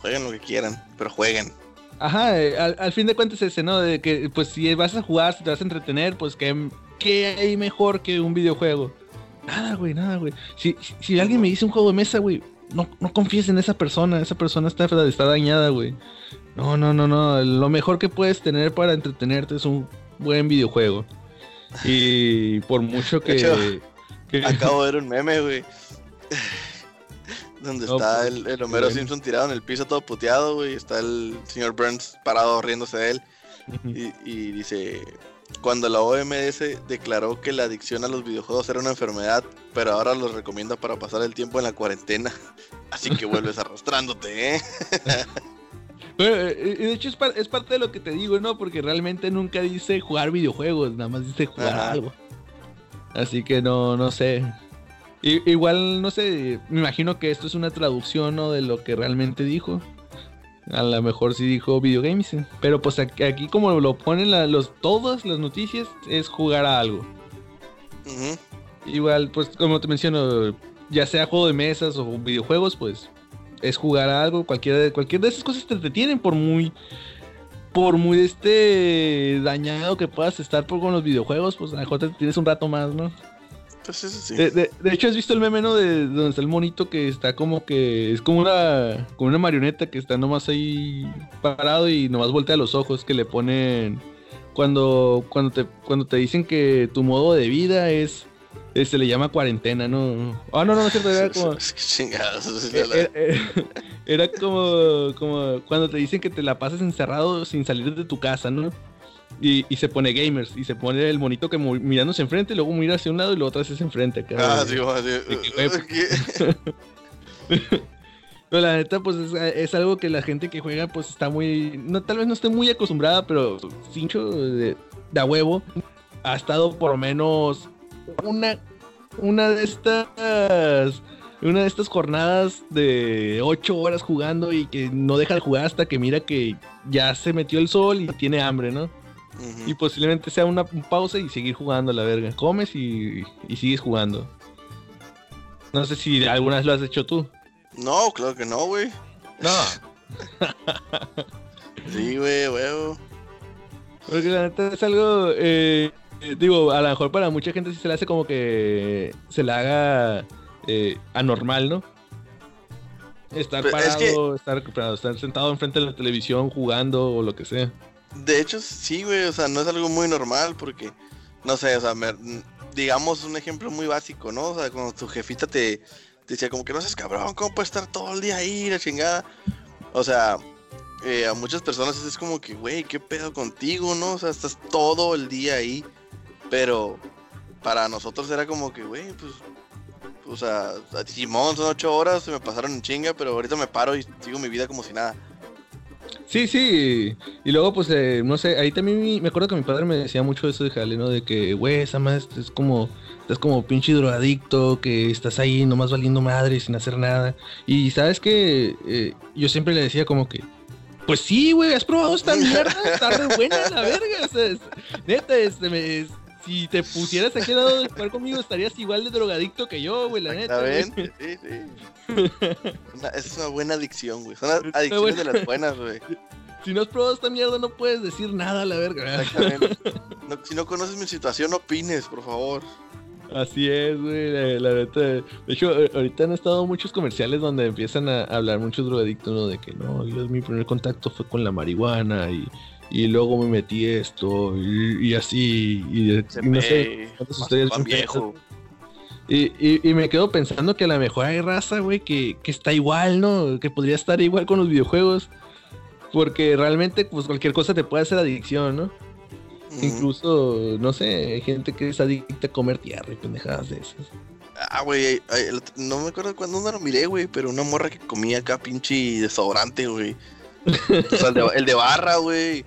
Jueguen lo que quieran, pero jueguen. Ajá, eh, al, al fin de cuentas ese, ¿no? De que pues si vas a jugar, si te vas a entretener, pues ¿qué, qué hay mejor que un videojuego? Nada, güey, nada, güey. Si, si, si alguien me dice un juego de mesa, güey, no, no confíes en esa persona, esa persona está, está dañada, güey. No, no, no, no, lo mejor que puedes tener para entretenerte es un buen videojuego. Y por mucho que... Acabo de ver un meme, güey. Donde No, está pues, el, el Homero. Simpson tirado en el piso todo puteado, güey. Está el señor Burns parado riéndose de él. Y, y dice, cuando la OMS declaró que la adicción a los videojuegos era una enfermedad, pero ahora los recomienda para pasar el tiempo en la cuarentena. Así que vuelves arrastrándote, ¿eh? Bueno, eh, de hecho es, par- es parte de lo que te digo, ¿no? Porque realmente nunca dice jugar videojuegos, nada más dice jugar Ajá. algo. Así que no, no sé. I- igual, no sé, me imagino que esto es una traducción, ¿no? De lo que realmente dijo. A lo mejor sí dijo videogames, pero pues aquí, como lo ponen la- los, todas las noticias, es jugar a algo. Igual, pues como te menciono, ya sea juego de mesas o videojuegos, pues es jugar a algo, cualquiera de, cualquier de esas cosas te entretienen por muy por muy este dañado que puedas estar por con los videojuegos, pues a lo mejor te tienes un rato más, ¿no? Pues eso sí. De, de- de hecho, ¿has visto el meme, no? De donde está el monito que está como que. Es como una. Como una marioneta que está nomás ahí parado y nomás voltea los ojos que le ponen. Cuando. Cuando te, cuando te dicen que tu modo de vida es. es- se le llama cuarentena, ¿no? Ah, no, no, no es cierto, era como. Chingados. Eh, Era, era- era como, como cuando te dicen que te la pasas encerrado sin salir de tu casa, ¿no? Y, y se pone gamers, y se pone el monito que mirándose enfrente, luego mira hacia un lado y luego otra vez enfrente. Ah, de- sí, a de que. Pero la neta, pues es, es algo que la gente que juega, pues está muy. No, tal vez no esté muy acostumbrada, pero Cincho de, de a huevo ha estado por lo menos una, una de estas. Una de estas jornadas de 8 horas jugando y que no deja de jugar hasta que mira que ya se metió el sol y tiene hambre, ¿no? Y posiblemente sea una pausa y seguir jugando a la verga. Comes y, y sigues jugando. No sé si alguna vez lo has hecho tú. No, claro que no, güey. No. Sí, güey, huevo. Porque la neta es algo, eh, eh, digo, a lo mejor para mucha gente sí se le hace como que se le haga eh, anormal, ¿no? Estar Pero es parado, que- estar, parado, estar sentado enfrente de la televisión jugando o lo que sea. De hecho, sí, güey, o sea, no es algo muy normal porque, no sé, o sea, me- digamos, un ejemplo muy básico, ¿no? O sea, cuando tu jefita te, te decía como que no seas cabrón, ¿cómo puedes estar todo el día ahí, la chingada? O sea, eh, a muchas personas es como que, güey, ¿qué pedo contigo, no? O sea, estás todo el día ahí. Pero para nosotros era como que, güey, pues, o sea, Simón son ocho horas, se me pasaron en chinga, pero ahorita me paro y sigo mi vida como si nada. Sí, sí. Y luego, pues, eh, no sé, ahí también mi- me acuerdo que mi padre me decía mucho eso de jale, ¿no? De que, güey, esa más es como, estás como pinche drogadicto, que estás ahí nomás valiendo madre sin hacer nada. Y sabes que yo siempre le decía como que, pues sí, güey, has probado esta mierda, está re buena la verga. O sea, es- neta, este, me- es- si te pusieras aquí al lado de jugar conmigo, estarías igual de drogadicto que yo, güey, la neta. güey. Sí, sí. Una- es una buena adicción, güey. Son adicciones de las buenas, güey. Si no has probado esta mierda, no puedes decir nada, la verga. Exactamente. No- si no conoces mi situación, no opines, por favor. Así es, güey, la, neta. De hecho, eh, ahorita han estado muchos comerciales donde empiezan a hablar muchos drogadictos, ¿no? De que no, yo mi primer contacto fue con la marihuana y, y luego me metí esto y, y así, y, no sé. cuántas historias viejo. Y, y, y me quedo pensando que a lo mejor hay raza, güey, que, que está igual, ¿no? Que podría estar igual con los videojuegos. Porque realmente, pues cualquier cosa te puede hacer adicción, ¿no? Incluso, no sé, hay gente que es adicta a comer tierra y pendejadas de esas. Ah, güey, no me acuerdo cuándo no lo miré, güey, pero una morra que comía acá pinche desodorante, güey. O sea, el de, el de barra, güey.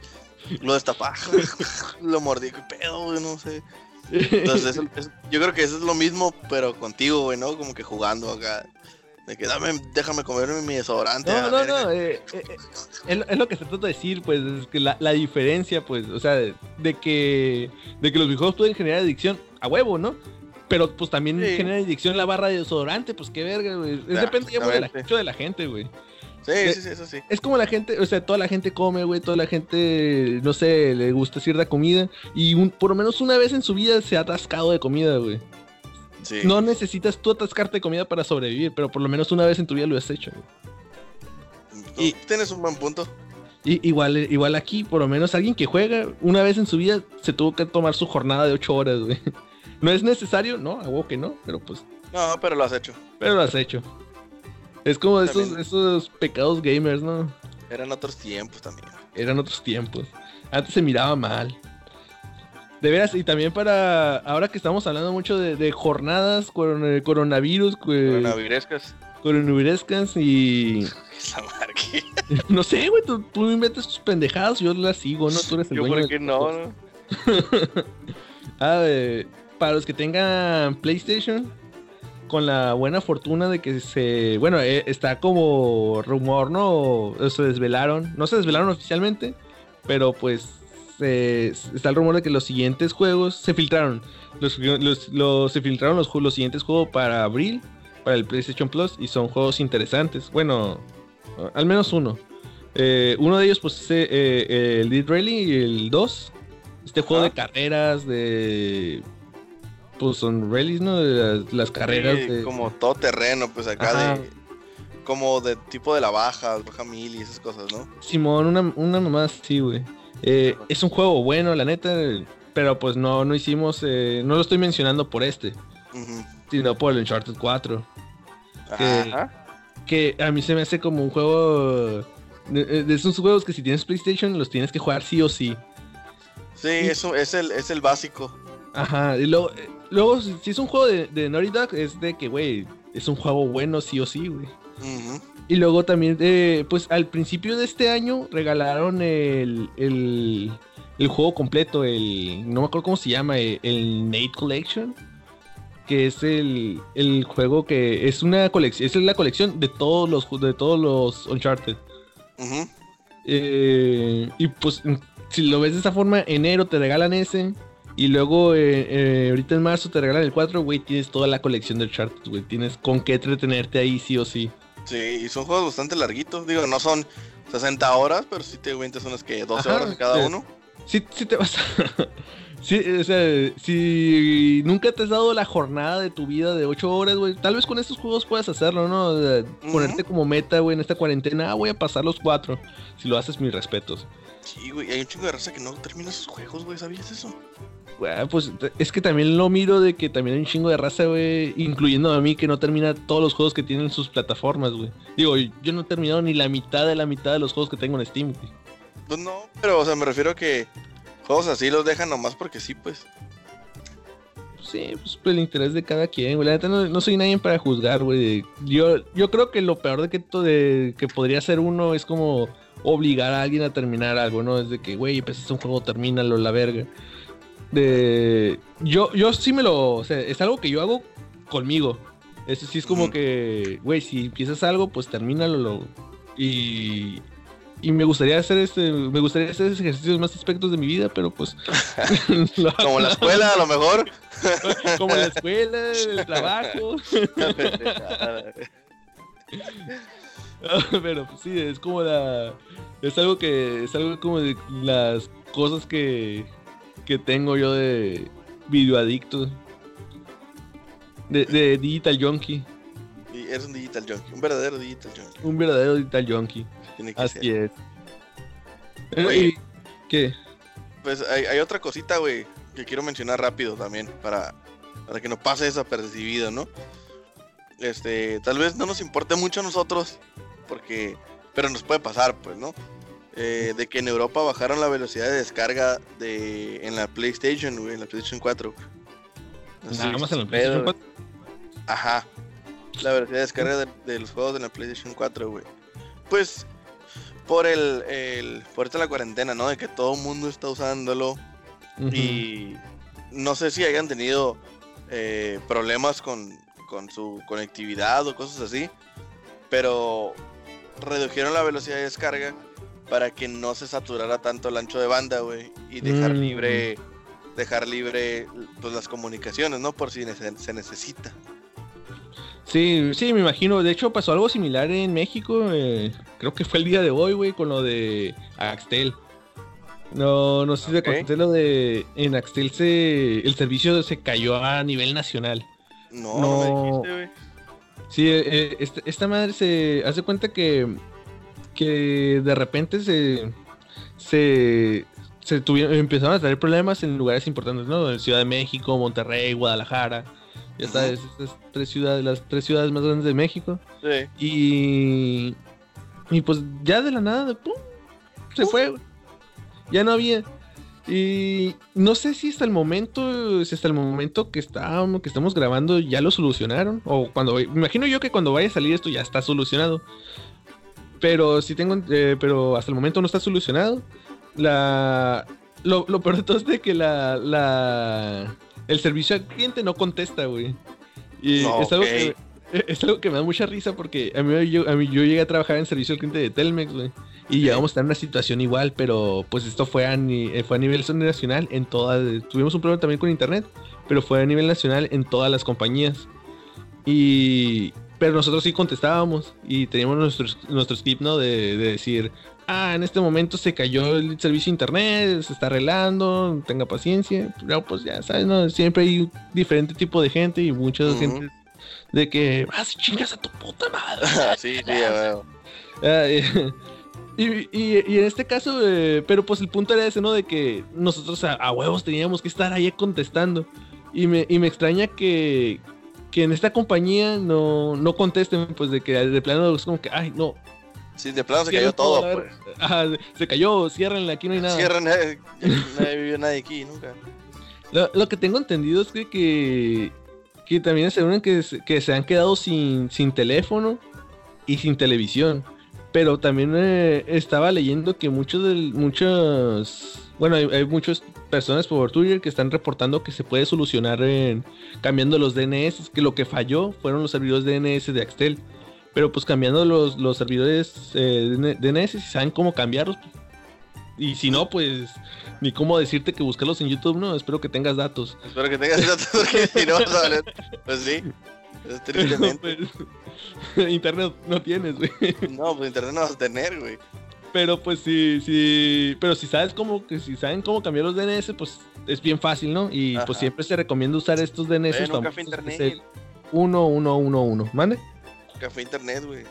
Lo destapaba, lo mordí, qué pedo, güey, no sé. Entonces, eso- eso- yo creo que eso es lo mismo, pero contigo, güey, ¿no? Como que jugando acá. De que dame, déjame comerme mi desodorante. No, no, verga. no, eh, eh, eh, es, lo- es lo que se trata de decir, pues, es que la, la diferencia, pues, o sea, de, de que de que los videojuegos pueden generar adicción a huevo, ¿no? Pero pues también Sí. genera adicción la barra de desodorante, pues qué verga, güey. Es Ah, depende ya, de la, de la gente, güey. Sí, sí, sí, eso sí. Es como la gente, o sea, toda la gente come, güey, toda la gente, no sé, le gusta cierta comida y un- por lo menos una vez en su vida se ha atascado de comida, güey. sí. No necesitas tú atascarte de comida para sobrevivir, pero por lo menos una vez en tu vida lo has hecho, güey. y tienes un buen punto. Y, igual, igual aquí, por lo menos alguien que juega una vez en su vida se tuvo que tomar su jornada de 8 horas, güey. No es necesario, no, a que no, pero pues, No, pero lo has hecho. pero lo has hecho. Es como esos, esos pecados gamers, ¿no? Eran otros tiempos también. Eran otros tiempos. Antes se miraba mal. De veras, y también para. Ahora que estamos hablando mucho de, de jornadas con eh, coronavirus, eh, Coronavirescas. coronavirescas y. Esa. No sé, güey, tú, tú inventas tus pendejadas, yo las sigo, ¿no? Tú eres el Yo dueño por del qué no, no. Ah, eh, para los que tengan PlayStation, con la buena fortuna de que se. Bueno, eh, está como rumor, ¿no? O se desvelaron. No se desvelaron oficialmente, pero pues. eh, está el rumor de que los siguientes juegos se filtraron. Los, los- los- se filtraron los, los siguientes juegos para abril, para el PlayStation Plus, y son juegos interesantes. Bueno, al menos uno. Eh, uno de ellos, pues, es el Dead Rally, el 2. Este juego de carreras, de. Pues son rallies, ¿no? Las, las carreras. Sí, de- como todo terreno, pues acá Ajá. de. Como de tipo de la baja, baja mil y esas cosas, ¿no? Simón, una, una mamá así, güey. Eh, es un juego bueno, la neta. Pero pues no, no hicimos. eh, no lo estoy mencionando por este, sino por el Uncharted 4. Ajá. Que a mí se me hace como un juego. De, de esos juegos que si tienes PlayStation los tienes que jugar sí o sí. Sí, eso es el, es el básico. Ajá, y luego, eh, luego si es un juego de, de Naughty Dog, es de que, güey, es un juego bueno sí o sí, güey. Y luego también, eh, pues al principio de este año regalaron el, el, el juego completo, el, no me acuerdo cómo se llama, el, el Nate Collection, que es el, el juego que es una colección, es la colección de todos los, de todos los Uncharted. Eh, y pues, si lo ves de esa forma, enero te regalan ese. Y luego, eh, eh, ahorita en marzo te regalan el 4, güey. Tienes toda la colección de Uncharted, güey. Tienes con qué entretenerte ahí, sí o sí. Sí, y son juegos bastante larguitos. Digo, no son 60 horas, pero sí te aventas unas que 12 Ajá, horas cada sí. uno. Sí, sí te vas a. Sí, o sea, si nunca te has dado la jornada de tu vida de 8 horas, güey, tal vez con estos juegos puedas hacerlo, ¿no? O sea, Ponerte como meta, güey, en esta cuarentena, ah, voy a pasar los cuatro. Si lo haces, mis respetos. Sí, güey, hay un chingo de raza que no termina sus juegos, güey, ¿sabías eso? Güey, pues es que también lo miro de que también hay un chingo de raza, güey, incluyendo a mí que no termina todos los juegos que tienen sus plataformas, güey. Digo, yo no he terminado ni la mitad de la mitad de los juegos que tengo en Steam, güey. Pues no, pero, o sea, me refiero a que juegos así los dejan nomás porque sí, pues. Sí, pues por el interés de cada quien, güey. La neta no, no soy nadie para juzgar, güey. Yo, yo creo que lo peor de que, de que podría ser uno es como obligar a alguien a terminar algo, ¿no? Es de que, güey, empezaste un juego, termínalo, la verga. De... Yo, yo sí me lo... O sea, es algo que yo hago conmigo. Eso sí es como que, güey, si empiezas algo, pues termínalo. lo- Y... Y me gustaría hacer este, me gustaría hacer ese ejercicio en más aspectos de mi vida, pero pues Como la escuela, a lo mejor. como la escuela, el trabajo. Pero pues, sí, es como la. Es algo que. Es algo como de las cosas que. Que tengo yo de videoadicto. De, de Digital Junkie. y eres un digital junkie, un verdadero digital junkie. Un verdadero Digital Junkie. Tiene que Así ser. es. Oye. ¿Qué? Pues hay, hay otra cosita, güey, que quiero mencionar rápido también, para, para que no pase desapercibido, ¿no? Este, tal vez no nos importe mucho a nosotros, porque, pero nos puede pasar, pues, ¿no? Eh, de que en Europa bajaron la velocidad de descarga de en la PlayStation, güey, en la PlayStation 4. No sé Nada si más en pedo, PlayStation güey. 4. Ajá. La velocidad de descarga de, de los juegos de la PlayStation 4, güey. Pues por el, el por esta la cuarentena, ¿no? De que todo el mundo está usándolo Ujú. y no sé si hayan tenido eh, problemas con, con su conectividad o cosas así, pero redujeron la velocidad de descarga para que no se saturara tanto el ancho de banda, güey, y dejar Mm. libre dejar libre pues las comunicaciones, ¿no? Por si nece- se necesita. Sí, sí, me imagino. De hecho, pasó algo similar en México. eh, creo que fue el día de hoy, güey, con lo de Axtel. No, no sé si te Ok. conté lo de. En Axtel se, el servicio se cayó a nivel nacional. No, no, No. me dijiste, güey. Sí, eh, eh, esta, esta madre se hace cuenta que. Que de repente se. Se. Se tuvieron, empezaron a traer problemas en lugares importantes, ¿no? En Ciudad de México, Monterrey, Guadalajara. Ya sabes, estas tres ciudades, las tres ciudades más grandes de México. Sí. Y. Y pues ya de la nada, pum, se fue. Ya no había. Y no sé si hasta el momento, si hasta el momento que estábamos, que estamos grabando ya lo solucionaron. O cuando, me imagino yo que cuando vaya a salir esto ya está solucionado. Pero sí tengo, eh, pero hasta el momento no está solucionado. La, lo, lo peor de todo es de que la, la, el servicio al cliente no contesta, güey. Y No, es algo que, es algo que me da mucha risa porque a mí yo, a mí, yo llegué a trabajar en servicio al cliente de Telmex, güey. Y llegamos a estar en una situación igual, pero pues esto fue a, ni- eh, fue a nivel nacional en todas. Tuvimos un problema también con internet, pero fue a nivel nacional en todas las compañías. Y. Pero nosotros sí contestábamos y teníamos nuestro, nuestro skip, ¿no? De, de decir, ah, en este momento se cayó el servicio de internet, se está arreglando, tenga paciencia. Pero pues ya sabes, ¿no? Siempre hay diferente tipo de gente y mucha Ujú. gente de que vas y chingas a tu puta madre. sí, sí, ya veo. Ah, y, y- y en este caso, eh, pero pues el punto era ese, ¿no? De que nosotros a, a huevos teníamos que estar ahí contestando. Y me, y me extraña que, que en esta compañía no, no contesten, pues de que de plano es como que, ay, no. Sí, de plano se cierren cayó todo, pues. se cayó, ciérrenla, aquí no hay nada. Cierran, eh, nadie vivió nadie aquí, nunca. Lo, lo que tengo entendido es que, que, que también aseguran que, que se han quedado sin, sin teléfono y sin televisión. Pero también eh, estaba leyendo que muchos del, muchos, bueno, hay, hay muchas personas por Twitter que están reportando que se puede solucionar cambiando los DNS, que lo que falló fueron los servidores DNS de Axtel. Pero pues cambiando los, los servidores eh, DNS, si saben cómo cambiarlos. Y si no, pues ni cómo decirte que buscarlos en YouTube, no, espero que tengas datos. Espero que tengas datos porque si no. Pues sí. Es tristemente. Pues, internet no tienes, güey. No, pues internet no vas a tener, güey. Pero pues sí, sí. Pero si sabes cómo, que si saben cómo cambiar los DNS, pues es bien fácil, ¿no? Y pues siempre se recomienda usar estos DNS Ven, un café internet. el 1111. ¿Mande? Café internet, güey.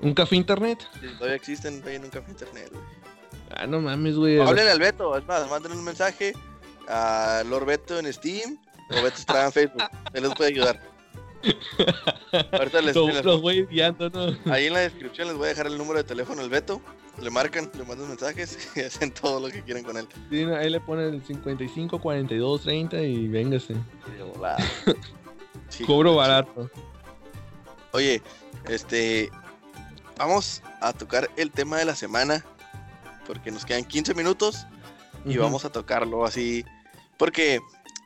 ¿Un café internet? Todavía existen, un café internet, güey. Ah, no mames, güey. Háblenle al Beto, es más, manden un mensaje a Lord Beto en Steam o Beto Estrada en Facebook. Él les puede ayudar. Ahorita les, Lo- les- Los voy guiando, ¿no? ahí en la descripción les voy a dejar el número de teléfono al Beto. Le marcan, le mandan mensajes y hacen todo lo que quieran con él. Sí, no, ahí le ponen el 55, 42, 30 y véngase. Sí, Cobro barato. Oye, este. Vamos a tocar el tema de la semana. Porque nos quedan 15 minutos y vamos a tocarlo así. Porque,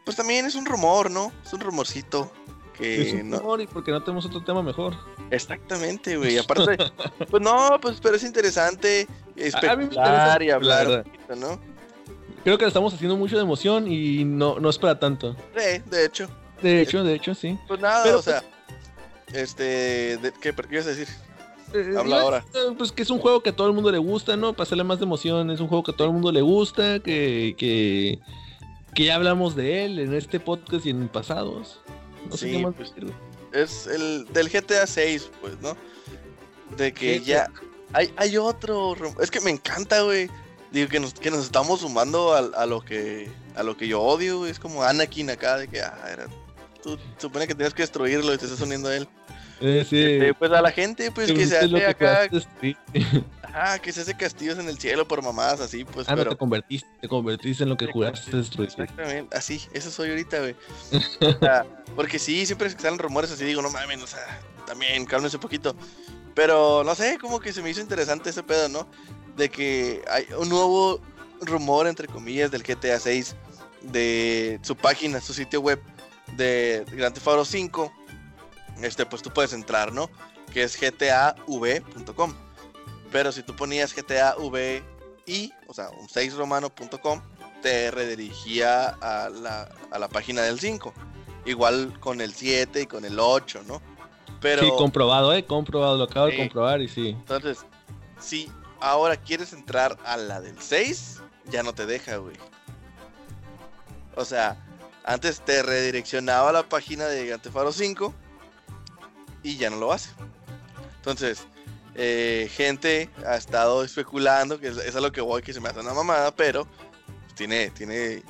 pues también es un rumor, ¿no? Es un rumorcito. Que Es un no, rumor y porque no tenemos otro tema mejor. Exactamente, güey. Aparte, pues no, pues pero es interesante especular y la hablar poquito, ¿no? Creo que le estamos haciendo mucho de emoción y no, no es para tanto. Sí, de hecho. De hecho, de hecho, sí. Pues nada, Pero, o sea. Este. de- ¿Qué, ¿Qué ibas a decir? Eh, Habla ahora. eh, Pues que es un juego que a todo el mundo le gusta, ¿no? Para hacerle más de emoción, es un juego que a todo el mundo le gusta, que, que, que ya hablamos de él en este podcast y en pasados. No sé Sí, qué más pues. Es el del GTA 6, pues, ¿no? De que GTA. ya. Hay, hay otro. Es que me encanta, güey. Digo que nos, que nos estamos sumando a, a lo que a lo que yo odio, güey. Es como Anakin acá, de que, ah, era, tú supone que tienes que destruirlo y te estás uniendo a él. Eh, sí. Este, pues a la gente, pues que se hace que acá, ajá, que se hace castillos en el cielo por mamadas así, pues, Ah, no, pero. te convertiste, te convertiste en lo que Te juraste destruir. Exactamente, así, eso soy ahorita, güey. O sea, porque sí, siempre salen rumores así, digo, no mames, o sea, también, cálmense un poquito. Pero no sé, como que se me hizo interesante ese pedo, ¿no? De que hay un nuevo rumor, entre comillas, del GTA 6, de su página, su sitio web de Grand Theft Auto 5. Este, pues tú puedes entrar, ¿no? Que es gtav.com. Pero si tú ponías gtav y, o sea, un 6romano.com, te redirigía a la, a la página del 5. Igual con el 7 y con el 8, ¿no? Pero Sí, comprobado, eh, comprobado, lo acabo de comprobar y sí. entonces, si ahora quieres entrar a la del 6, ya no te deja, güey. O sea, antes te redireccionaba a la página de Grand Theft Auto 5 y ya no lo hace. Entonces, eh, gente ha estado especulando, que es, a lo que voy, que se me hace una mamada, pero tiene, tiene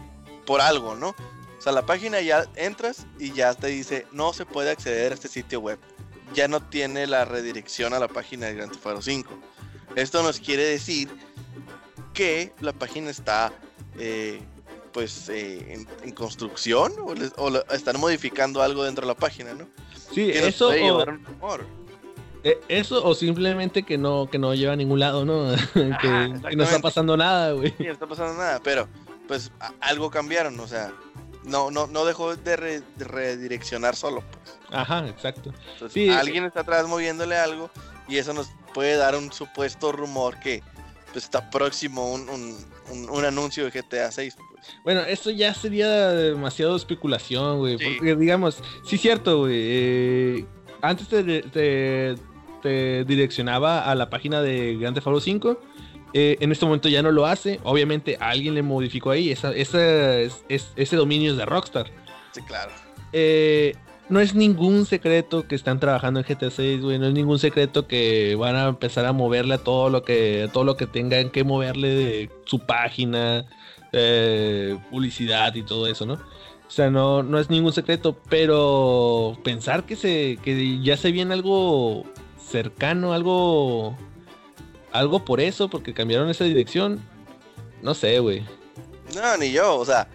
por algo, ¿no? O sea, la página ya entras y ya te dice, no se puede acceder a este sitio web. Ya no tiene la redirección a la página de Grand Theft Auto 5. Esto nos quiere decir que la página está, eh, pues, eh, en, en construcción o, les- o la- están modificando allo dentro de la página, ¿no? Sí, eso o, eh, eso o simplemente que no, que no lleva a ningún lado, ¿no? que, que no está pasando nada, güey. Sí, no está pasando nada, pero pues a- algo cambiaron, o sea, no, no, no dejó de, re- de redireccionar solo, pues. Ajá, exacto. Entonces, Sí, alguien está atrás moviéndole algo y eso nos puede dar un supuesto rumor que pues, está próximo un, un, un- un anuncio de GTA 6. Bueno, eso ya sería demasiado especulación, güey. Sí. Porque, digamos, sí cierto, güey. eh, antes te, te- te direccionaba a la página de Grand Theft Auto 5. eh, en este momento ya no lo hace. Obviamente alguien le modificó ahí. Esa, esa- es- es- ese dominio es de Rockstar. Sí, claro. Eh, no es ningún secreto que están trabajando en GTA 6, güey. No es ningún secreto que van a empezar a moverle a todo lo que, a todo lo que tengan que moverle de su página, eh, publicidad y todo eso, ¿no? O sea, no, no es ningún secreto, pero pensar que se, que ya se viene algo cercano, algo, algo por eso, porque cambiaron esa dirección, no sé, güey. No, ni yo, o sea,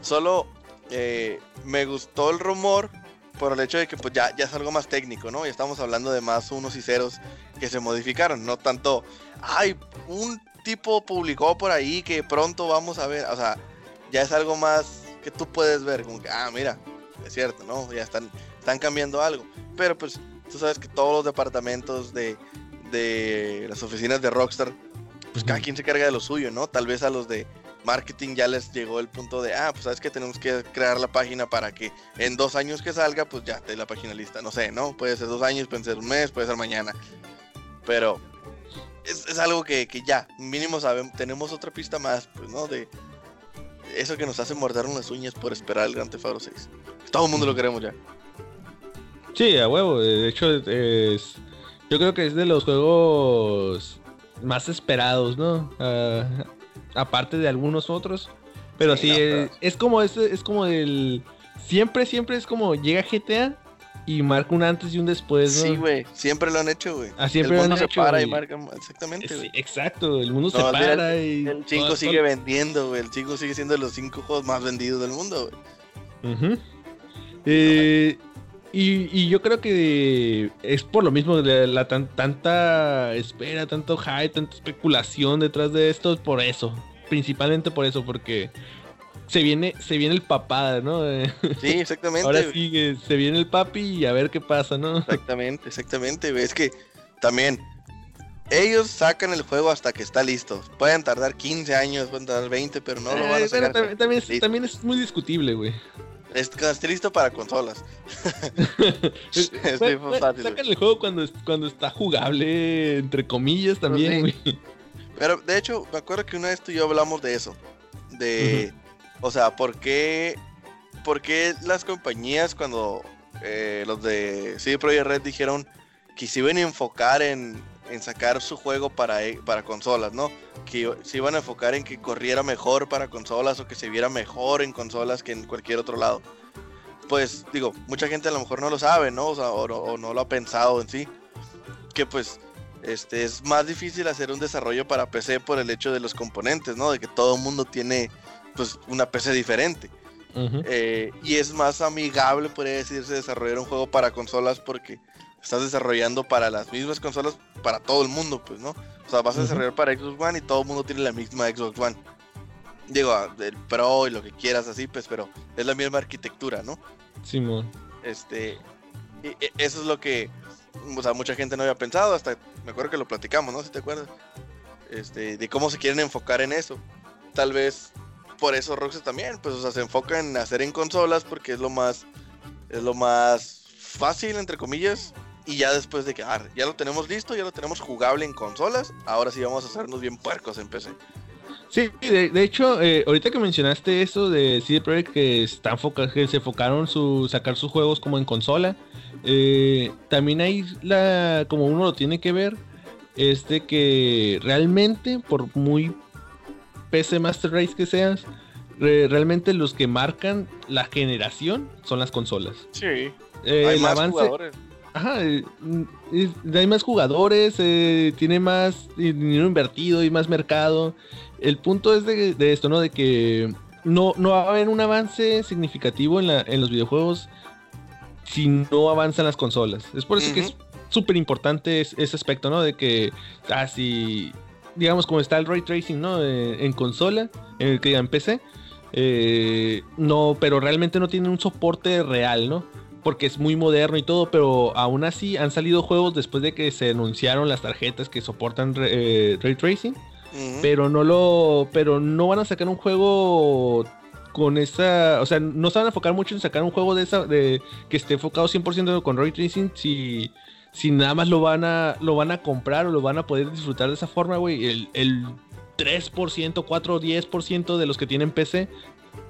solo eh, me gustó el rumor por el hecho de que pues ya, ya es algo más técnico, ¿no? Ya estamos hablando de más unos y ceros que se modificaron, no tanto, ay, un tipo publicó por ahí que pronto vamos a ver, o sea, ya es algo más que tú puedes ver, como que, ah, mira, es cierto, ¿no? Ya están, están cambiando algo, pero pues tú sabes que todos los departamentos de, de las oficinas de Rockstar, pues cada quien se carga de lo suyo, ¿no? Tal vez a los de marketing ya les llegó el punto de, ah, pues sabes que tenemos que crear la página para que en dos años que salga, pues ya esté la página lista. No sé, ¿no? Puede ser dos años, puede ser un mes, puede ser mañana. Pero es, es algo que, que ya, mínimo sabemos, tenemos otra pista más, pues, ¿no? De, eso que nos hace morder las uñas por esperar el Grand Theft Auto 6. Todo el mundo lo queremos ya. Sí, a huevo. De hecho, es. Yo creo que es de los juegos más esperados, ¿no? Ah, aparte de algunos otros. Pero sí, Sí, no, es, es como es, es como el. Siempre, siempre es como llega GTA y marca un antes y un después, ¿no? Sí, güey. Siempre lo han hecho, güey. Ah, siempre el lo han mundo se hecho, para y marca. Exactamente, güey. exacto, el mundo se para y. El 5 todo- sigue vendiendo, güey. El 5 sigue siendo de los 5 juegos más vendidos del mundo, güey. Ujú. Eh, y, y yo creo que es por lo mismo de la tan- tanta espera, tanto hype, tanta especulación detrás de esto, por eso. Principalmente por eso, porque se viene, se viene el papá, ¿no? Eh, Sí, exactamente. Ahora sí se viene el papi y a ver qué pasa, ¿no? Exactamente, exactamente. Es que también ellos sacan el juego hasta que está listo. Pueden tardar 15 años, pueden tardar 20, pero no lo van Eh, a pero sacar. también, también es, listo. también es muy discutible, güey. Es- cuando esté listo para consolas. es Bueno, muy bueno, fácil. güey. Sacan el juego cuando, cuando está jugable, entre comillas, también, sí. güey. Pero de hecho, me acuerdo que una vez tú y yo hablamos de eso. De, o sea, ¿por qué, por qué las compañías cuando eh, los de CD Projekt Red dijeron que se iban a enfocar en, en sacar su juego para, e- para consolas, ¿no? Que se iban a enfocar en que corriera mejor para consolas o que se viera mejor en consolas que en cualquier otro lado. Pues digo, mucha gente a lo mejor no lo sabe, ¿no? O, sea, o no, o no lo ha pensado en sí. Que pues este, es más difícil hacer un desarrollo para PC por el hecho de los componentes, ¿no? De que todo el mundo tiene pues una PC diferente. Eh, y es más amigable, podría decirse, desarrollar un juego para consolas porque estás desarrollando para las mismas consolas para todo el mundo, pues, ¿no? O sea, vas a desarrollar para Xbox One y todo el mundo tiene la misma Xbox One. Digo, ah, el Pro y lo que quieras así, pues, pero es la misma arquitectura, ¿no? Simón. Este, y- y eso es lo que, o sea, mucha gente no había pensado, hasta me acuerdo que lo platicamos, ¿no? Si te acuerdas. Este, de cómo se quieren enfocar en eso. Tal vez por eso Rockstar también, pues, o sea, se enfoca en hacer en consolas porque es lo más, es lo más fácil, entre comillas. Y ya después de que, ah, ya lo tenemos listo, ya lo tenemos jugable en consolas, ahora sí vamos a hacernos bien puercos en PC. Sí, de, hecho, eh, ahorita que mencionaste eso de CD Projekt que, está que se enfocaron su sacar sus juegos como en consola, eh, también hay la, como uno lo tiene que ver, es de que realmente, por muy PC Master Race que seas, re- realmente los que marcan la generación son las consolas. Sí. Eh, Hay el más avance- jugadores. Ajá, eh, es- hay más jugadores, eh, tiene más dinero invertido y más mercado. El punto es de, de esto, ¿no? De que no, no va a haber un avance significativo en, la- en los videojuegos si no avanzan las consolas. Es por eso que es súper importante es- ese aspecto, ¿no? De que, ah, si, digamos, como está el ray tracing, ¿no? Eh, en consola, en el que en PC, eh, no, pero realmente no tiene un soporte real, ¿no? Porque es muy moderno y todo, pero aún así han salido juegos después de que se anunciaron las tarjetas que soportan eh, ray tracing, pero no lo, pero no van a sacar un juego con esa, o sea, no se van a enfocar mucho en sacar un juego de esa, de que esté enfocado 100% con ray tracing, si, si nada más lo van a, lo van a comprar o lo van a poder disfrutar de esa forma, güey, el, el 3%, 4 o 10% de los que tienen PC,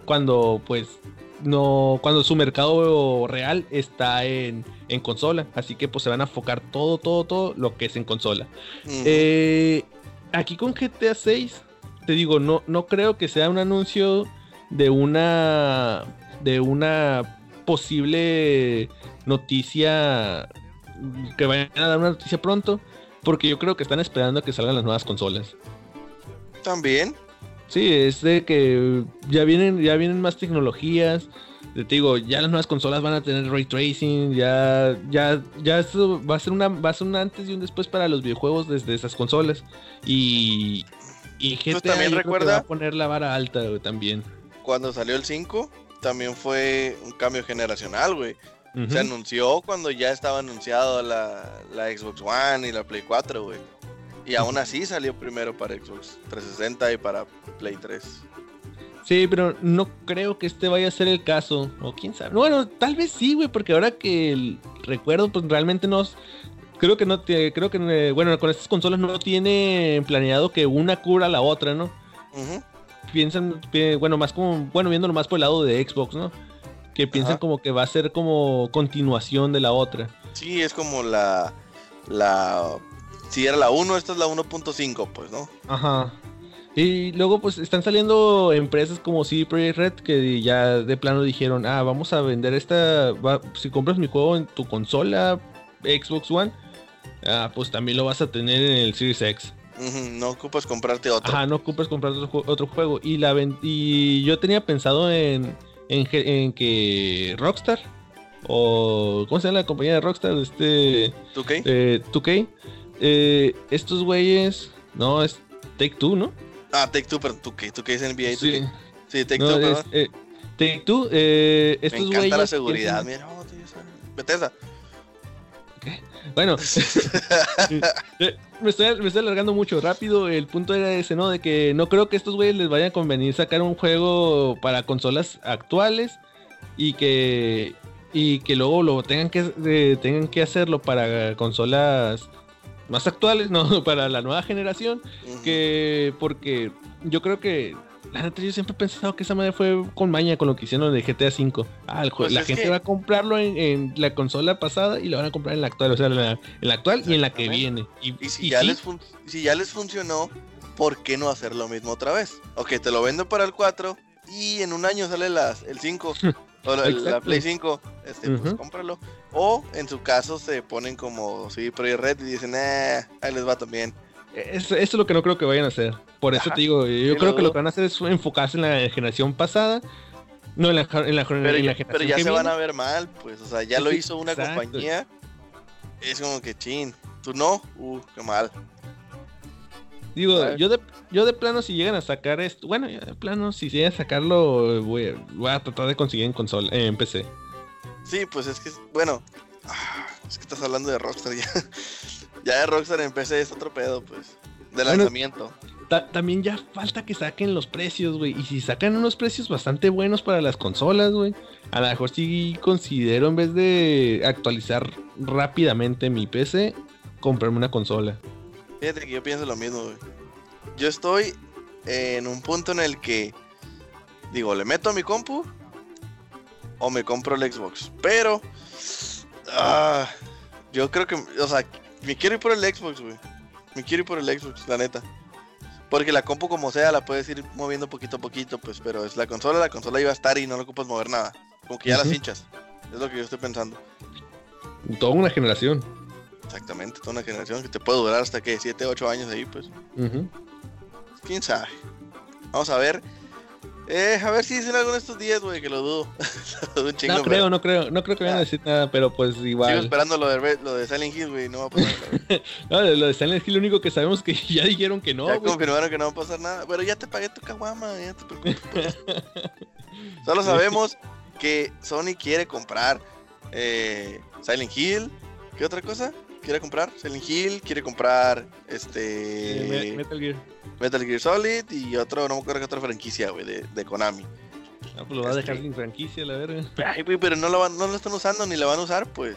cuando pues no, cuando su mercado real está en, en consola, así que pues se van a enfocar todo, todo, todo lo que es en consola. Eh, aquí con GTA 6, te digo, no, no creo que sea un anuncio de una de una posible noticia que vayan a dar una noticia pronto, porque yo creo que están esperando a que salgan las nuevas consolas. También. Sí, es de que ya vienen, ya vienen más tecnologías. Te digo, ya las nuevas consolas van a tener ray tracing, ya, ya, ya eso va a ser una, va a ser un antes y un después para los videojuegos desde esas consolas. Y, y GTA Pues también creo que recuerda- va a poner la vara alta güey, también. Cuando salió el 5, también fue un cambio generacional, güey. Se anunció cuando ya estaba anunciado la, la Xbox One y la Play 4, güey. Y aún así salió primero para Xbox 360 y para Play 3. Sí, pero no creo que este vaya a ser el caso. O quién sabe. No, Bueno, tal vez sí, güey, porque ahora que el- recuerdo, pues realmente no. Creo que no te, creo que eh, bueno, con estas consolas no tienen planeado que una cubra a la otra, ¿no? Piensan, pi- bueno, más como, bueno, viéndolo más por el lado de Xbox, ¿no? Que piensan Ajá. como que va a ser como continuación de la otra. Sí, es como la. La. Si era la 1, esta es la 1.5, pues, ¿no? Ajá. Y luego pues están saliendo empresas como CD Projekt Red que ya de plano dijeron, ah, vamos a vender esta, va- si compras mi juego en tu consola Xbox One, ah, pues también lo vas a tener en el Series X. No ocupas comprarte otro. Ajá, no compras comprar otro, jue- otro juego. Y la y yo tenía pensado en, en, que- en que Rockstar, o ¿cómo se llama la compañía de Rockstar? Este... ¿Tú qué? eh, 2K, eh, estos güeyes, no, es Take Two, ¿no? Ah, Take Two, pero ¿tú qué? ¿Tú qué es NBA? ¿Tú Sí, qué? Sí, Take no, Two, es, perdón. eh, Take Two, eh, Me estos encanta güeyes. la seguridad. Mira, oh, tío, esa- Bethesda. Bueno, me estoy, me estoy alargando mucho rápido. El punto era ese, ¿no? De que no creo que a estos güeyes les vaya a convenir sacar un juego para consolas actuales y que y que luego lo tengan que eh, tengan que hacerlo para consolas más actuales, no, para la nueva generación. Que porque yo creo que la neta yo siempre he pensado que esa madre fue con maña con lo que hicieron de GTA V. Ah, el Pues la gente que- va a comprarlo en, en la consola pasada y lo van a comprar en la actual, o sea, en la, en la actual y en la que viene. Y, Y si, y ya sí, les fun- si ya les funcionó, ¿por qué no hacer lo mismo otra vez? Ok, te lo vendo para el 4 y en un año sale las, el 5 o la. Play 5, este, pues cómpralo. O en su caso se ponen como sí, Project Red y dicen, eh, ahí les va también. Es- eso es lo que no creo que vayan a hacer. Por eso Ajá. te digo, yo creo que lo que van a hacer es enfocarse en la generación pasada. No, en la, en la, Pero, en la generación pero ya que se van a ver mal, pues, o sea, ya lo hizo una exacto. compañía. Es como que chin, tú no, uh, qué mal. Digo, ¿sabes? yo de, yo de plano si llegan a sacar esto, bueno, ya de plano si llegan a sacarlo, voy, a- voy a tratar de conseguir en consola, eh, en PC. Sí, pues es que, bueno, ah, es que estás hablando de Rockstar ya. ya de Rockstar en PC es otro pedo, pues, de Bueno, lanzamiento. Ta- también ya falta que saquen los precios, güey. Y si sacan unos precios bastante buenos para las consolas, güey. A lo mejor sí considero en vez de actualizar rápidamente mi PC, comprarme una consola. Fíjate que yo pienso lo mismo, güey. Yo estoy en un punto en el que digo, le meto a mi compu o me compro el Xbox. Pero ah, yo creo que, o sea, me quiero ir por el Xbox, güey. Me quiero ir por el Xbox, la neta. Porque la compu como sea la puedes ir moviendo poquito a poquito, pues, pero es la consola, la consola iba a estar y no la ocupas mover nada. Como que ya las hinchas. Es lo que yo estoy pensando. Toda una generación. Exactamente, toda una generación que te puede durar hasta que 7, 8 años ahí, pues. Quién sabe. Vamos a ver. Eh, a ver si dicen algo en estos días, güey, que lo dudo. Lo dudo un chingo, No pero creo, no creo, no creo que vayan a Ah. decir nada, pero pues Sigo igual. esperando lo de, lo de Silent Hill, güey, no va a pasar nada. No, lo de Silent Hill, lo único que sabemos que ya dijeron que no, ya güey. confirmaron que no va a pasar nada. Pero ya te pagué tu caguama, ya te preocupes. Solo sabemos que Sony quiere comprar eh, Silent Hill. ¿Qué otra cosa? ¿Quiere comprar? Silent Hill, quiere comprar este Me- Metal Gear. Metal Gear Solid y otro, no me acuerdo qué otra franquicia, güey, de, de Konami. Ah, pues lo va a dejar Este- sin franquicia, la verga. Ay, güey, pero no lo, van- no lo están usando ni lo van a usar, pues.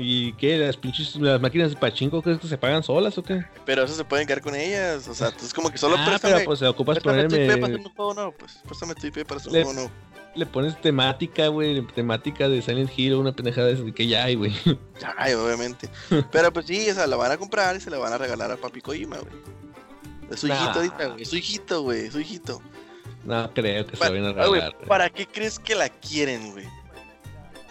¿Y qué? ¿Las pinches las máquinas de pachinko crees que se pagan solas o qué? Pero eso se pueden quedar con ellas. O sea, es como que solo ah, préstame, pero pues se ocupas préstame tu IP para ponerme... hacer un juego nuevo, pues. Préstame tu IP para hacer un Le- juego nuevo. Le pones temática, güey, temática de Silent Hill una pendejada de que ya hay, güey. Ay, obviamente. Pero pues sí, o sea, la van a comprar y se la van a regalar a Papi Kojima, güey. Es su Nah. hijito ahorita, güey. Es su hijito, güey. Es su hijito. No creo que se Pa- vayan a ah, regalar. ¿Para qué crees que la quieren, güey?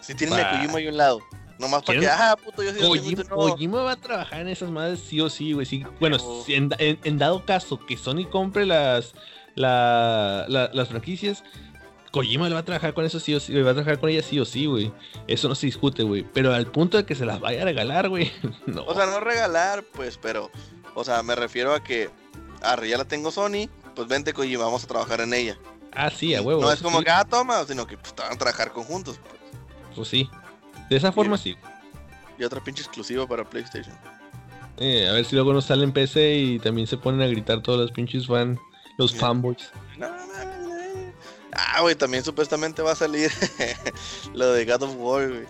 Si tienen a Kojima ahí a un lado. Nomás para que, ah, puto, yo soy el Kojima, no. Kojima va a trabajar en esas madres sí o sí, güey. Sí. Bueno, en, en- en dado caso que Sony compre las, la- la- las franquicias, Kojima le va a trabajar con eso sí o sí, va a trabajar con ellas sí o sí, güey. Eso no se discute, güey. Pero al punto de que se las vaya a regalar, güey. No. O sea, no regalar, pues, pero, o sea, me refiero a que, arre, ya la tengo Sony, pues vente Kojima, vamos a trabajar en ella. ah, sí, a huevo. no es como sí, que, ah, toma, sino que pues, te van a trabajar conjuntos. Pues. Pues sí. De esa forma sí. Y otra pinche exclusiva para PlayStation. Eh, a ver si luego nos sale en PC y también se ponen a gritar todos los pinches fan, los fanboys. No. Ah, güey, también supuestamente va a salir lo de God of War, güey.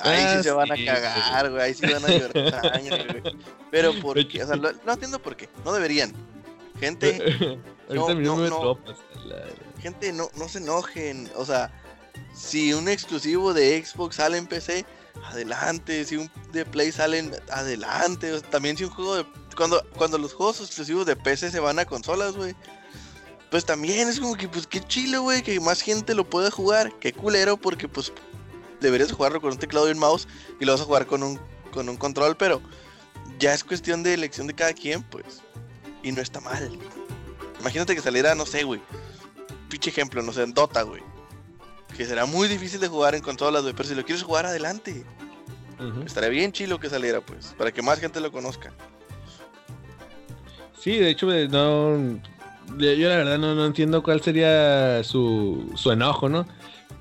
Ahí Ah, sí se van a cagar, güey. Ahí sí van a llorar sangre, güey. Pero por qué, o sea, lo- no entiendo por qué. No deberían. Gente, No, no, no. gente, no, no se enojen. O sea, si un exclusivo de Xbox sale en PC, adelante. Si un de Play salen, adelante. O sea, también si un juego de. Cuando, cuando los juegos exclusivos de PC se van a consolas, güey. Pues también es como que, pues qué chile, güey, que más gente lo pueda jugar. Qué culero, porque pues deberías jugarlo con un teclado y un mouse y lo vas a jugar con un, con un control, pero ya es cuestión de elección de cada quien, pues. Y no está mal. Imagínate que saliera, no sé, güey. Pinche ejemplo, no sé, en Dota, güey. Que será muy difícil de jugar en consolas, güey. Pero si lo quieres jugar, adelante. Estaría bien chilo que saliera, pues. Para que más gente lo conozca. Sí, de hecho, no. Yo la verdad no, no entiendo cuál sería su, su enojo, ¿no?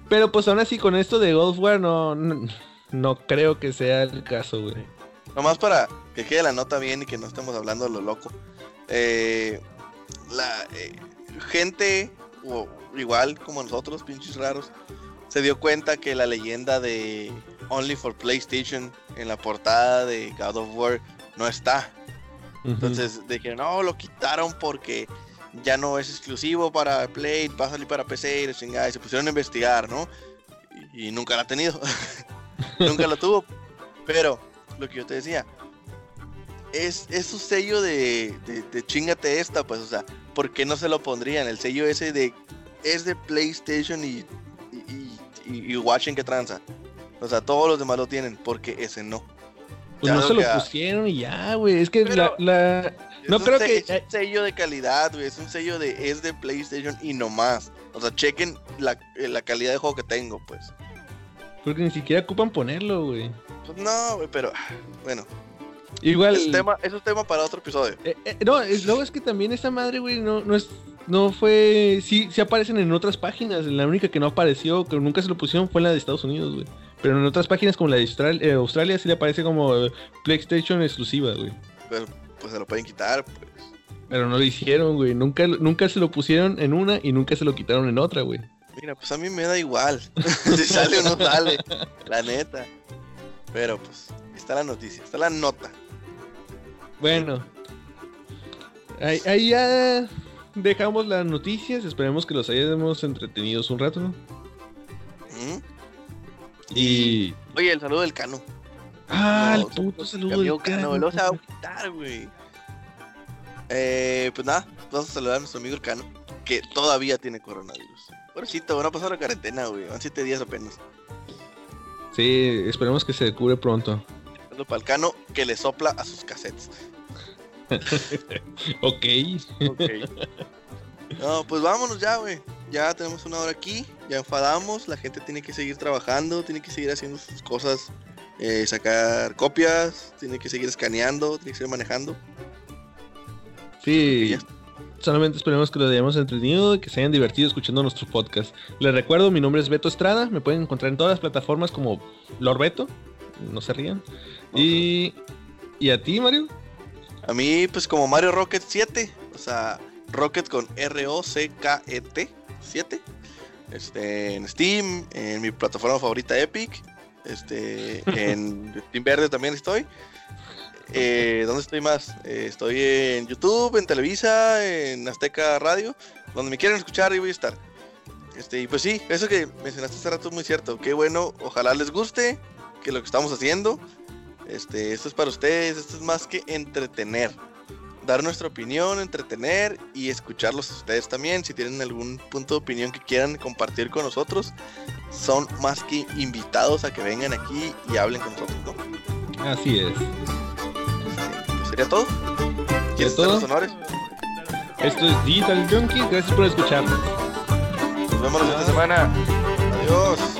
Pero pues aún así, con esto de War, no, no, no creo que sea el caso, güey. Nomás para que quede la nota bien y que no estemos hablando a lo loco. Eh, la eh, gente, o igual como nosotros, pinches raros, se dio cuenta que la leyenda de Only for PlayStation en la portada de God of War no está. Entonces dijeron, no, lo quitaron porque ya no es exclusivo para Play, va a salir para PC y la chingada. Y se pusieron a investigar, ¿no? Y, y nunca la ha tenido. nunca lo tuvo. Pero, lo que yo te decía, es, es su sello de, de, de chingate esta, pues, o sea, ¿por qué no se lo pondrían? El sello ese de es de PlayStation y, y, y, y- watchen que tranza. O sea, todos los demás lo tienen, porque ese no. Pues ya no lo se lo que- pusieron y ya, güey. Es que Pero- la, la- No creo que- Es un sello de calidad, güey. Es un sello de es de PlayStation y no más. O sea, chequen la, eh, la calidad de juego que tengo, pues. Porque ni siquiera ocupan ponerlo, güey. Pues no, güey, pero bueno. Igual. Es, tema, es un tema para otro episodio. Eh, eh, no, es- luego es que también esta madre, güey, no, no es. No fue. Sí, sí aparecen en otras páginas. La única que no apareció, que nunca se lo pusieron, fue la de Estados Unidos, güey. Pero en otras páginas como la de Austral- eh, Australia sí le aparece como eh, PlayStation exclusiva, güey. Pero pues se lo pueden quitar, pues. Pero no lo hicieron, güey. Nunca, nunca se lo pusieron en una y nunca se lo quitaron en otra, güey. Mira, pues a mí me da igual. si sale o no sale. La neta. Pero pues, está la noticia, está la nota. Bueno. Ahí, ahí ya dejamos las noticias. Esperemos que los hayamos entretenidos un rato, ¿no? ¿Mm? Y. Oye, el saludo del Cano. Ah, No, el puto saludo del Cano, Cano. lo se va a quitar, güey. Eh, pues nada, vamos a saludar a nuestro amigo Cano, que todavía tiene coronavirus. Pobrecito, van a pasar la cuarentena, güey. Van siete días apenas. Sí, esperemos que se cure pronto. Saludo para el Cano que le sopla a sus cassettes. Ok. No, pues vámonos ya, güey. Ya tenemos una hora aquí, ya enfadamos, la gente tiene que seguir trabajando, tiene que seguir haciendo sus cosas, eh, sacar copias, tiene que seguir escaneando, tiene que seguir manejando. Sí. Solamente esperemos que los hayamos entretenido y que se hayan divertido escuchando nuestro podcast. Les recuerdo, mi nombre es Beto Estrada. Me pueden encontrar en todas las plataformas como Lord Beto. No se rían. Y, y a ti, Mario. A mí, pues como Mario Rocket 7, o sea, Rocket con R-O-C-K-E-T 7. Este, en Steam, en mi plataforma favorita Epic. Este, en Steam Verde también estoy. Eh, ¿Dónde estoy más? Eh, estoy en YouTube, en Televisa, en Azteca Radio. Donde me quieran escuchar, ahí voy a estar. Este, y pues sí, eso que mencionaste hace rato es muy cierto. Qué bueno, ojalá les guste, que lo que estamos haciendo. Este, esto es para ustedes, esto es más que entretener. Dar nuestra opinión, entretener y escucharlos a ustedes también. Si tienen algún punto de opinión que quieran compartir con nosotros, son más que invitados a que vengan aquí y hablen con nosotros, ¿no? Así es. Sería todo. ¿Quieres hacer los honores? Esto es Digital Junkies. Gracias por escucharnos. Nos vemos la siguiente semana. Adiós.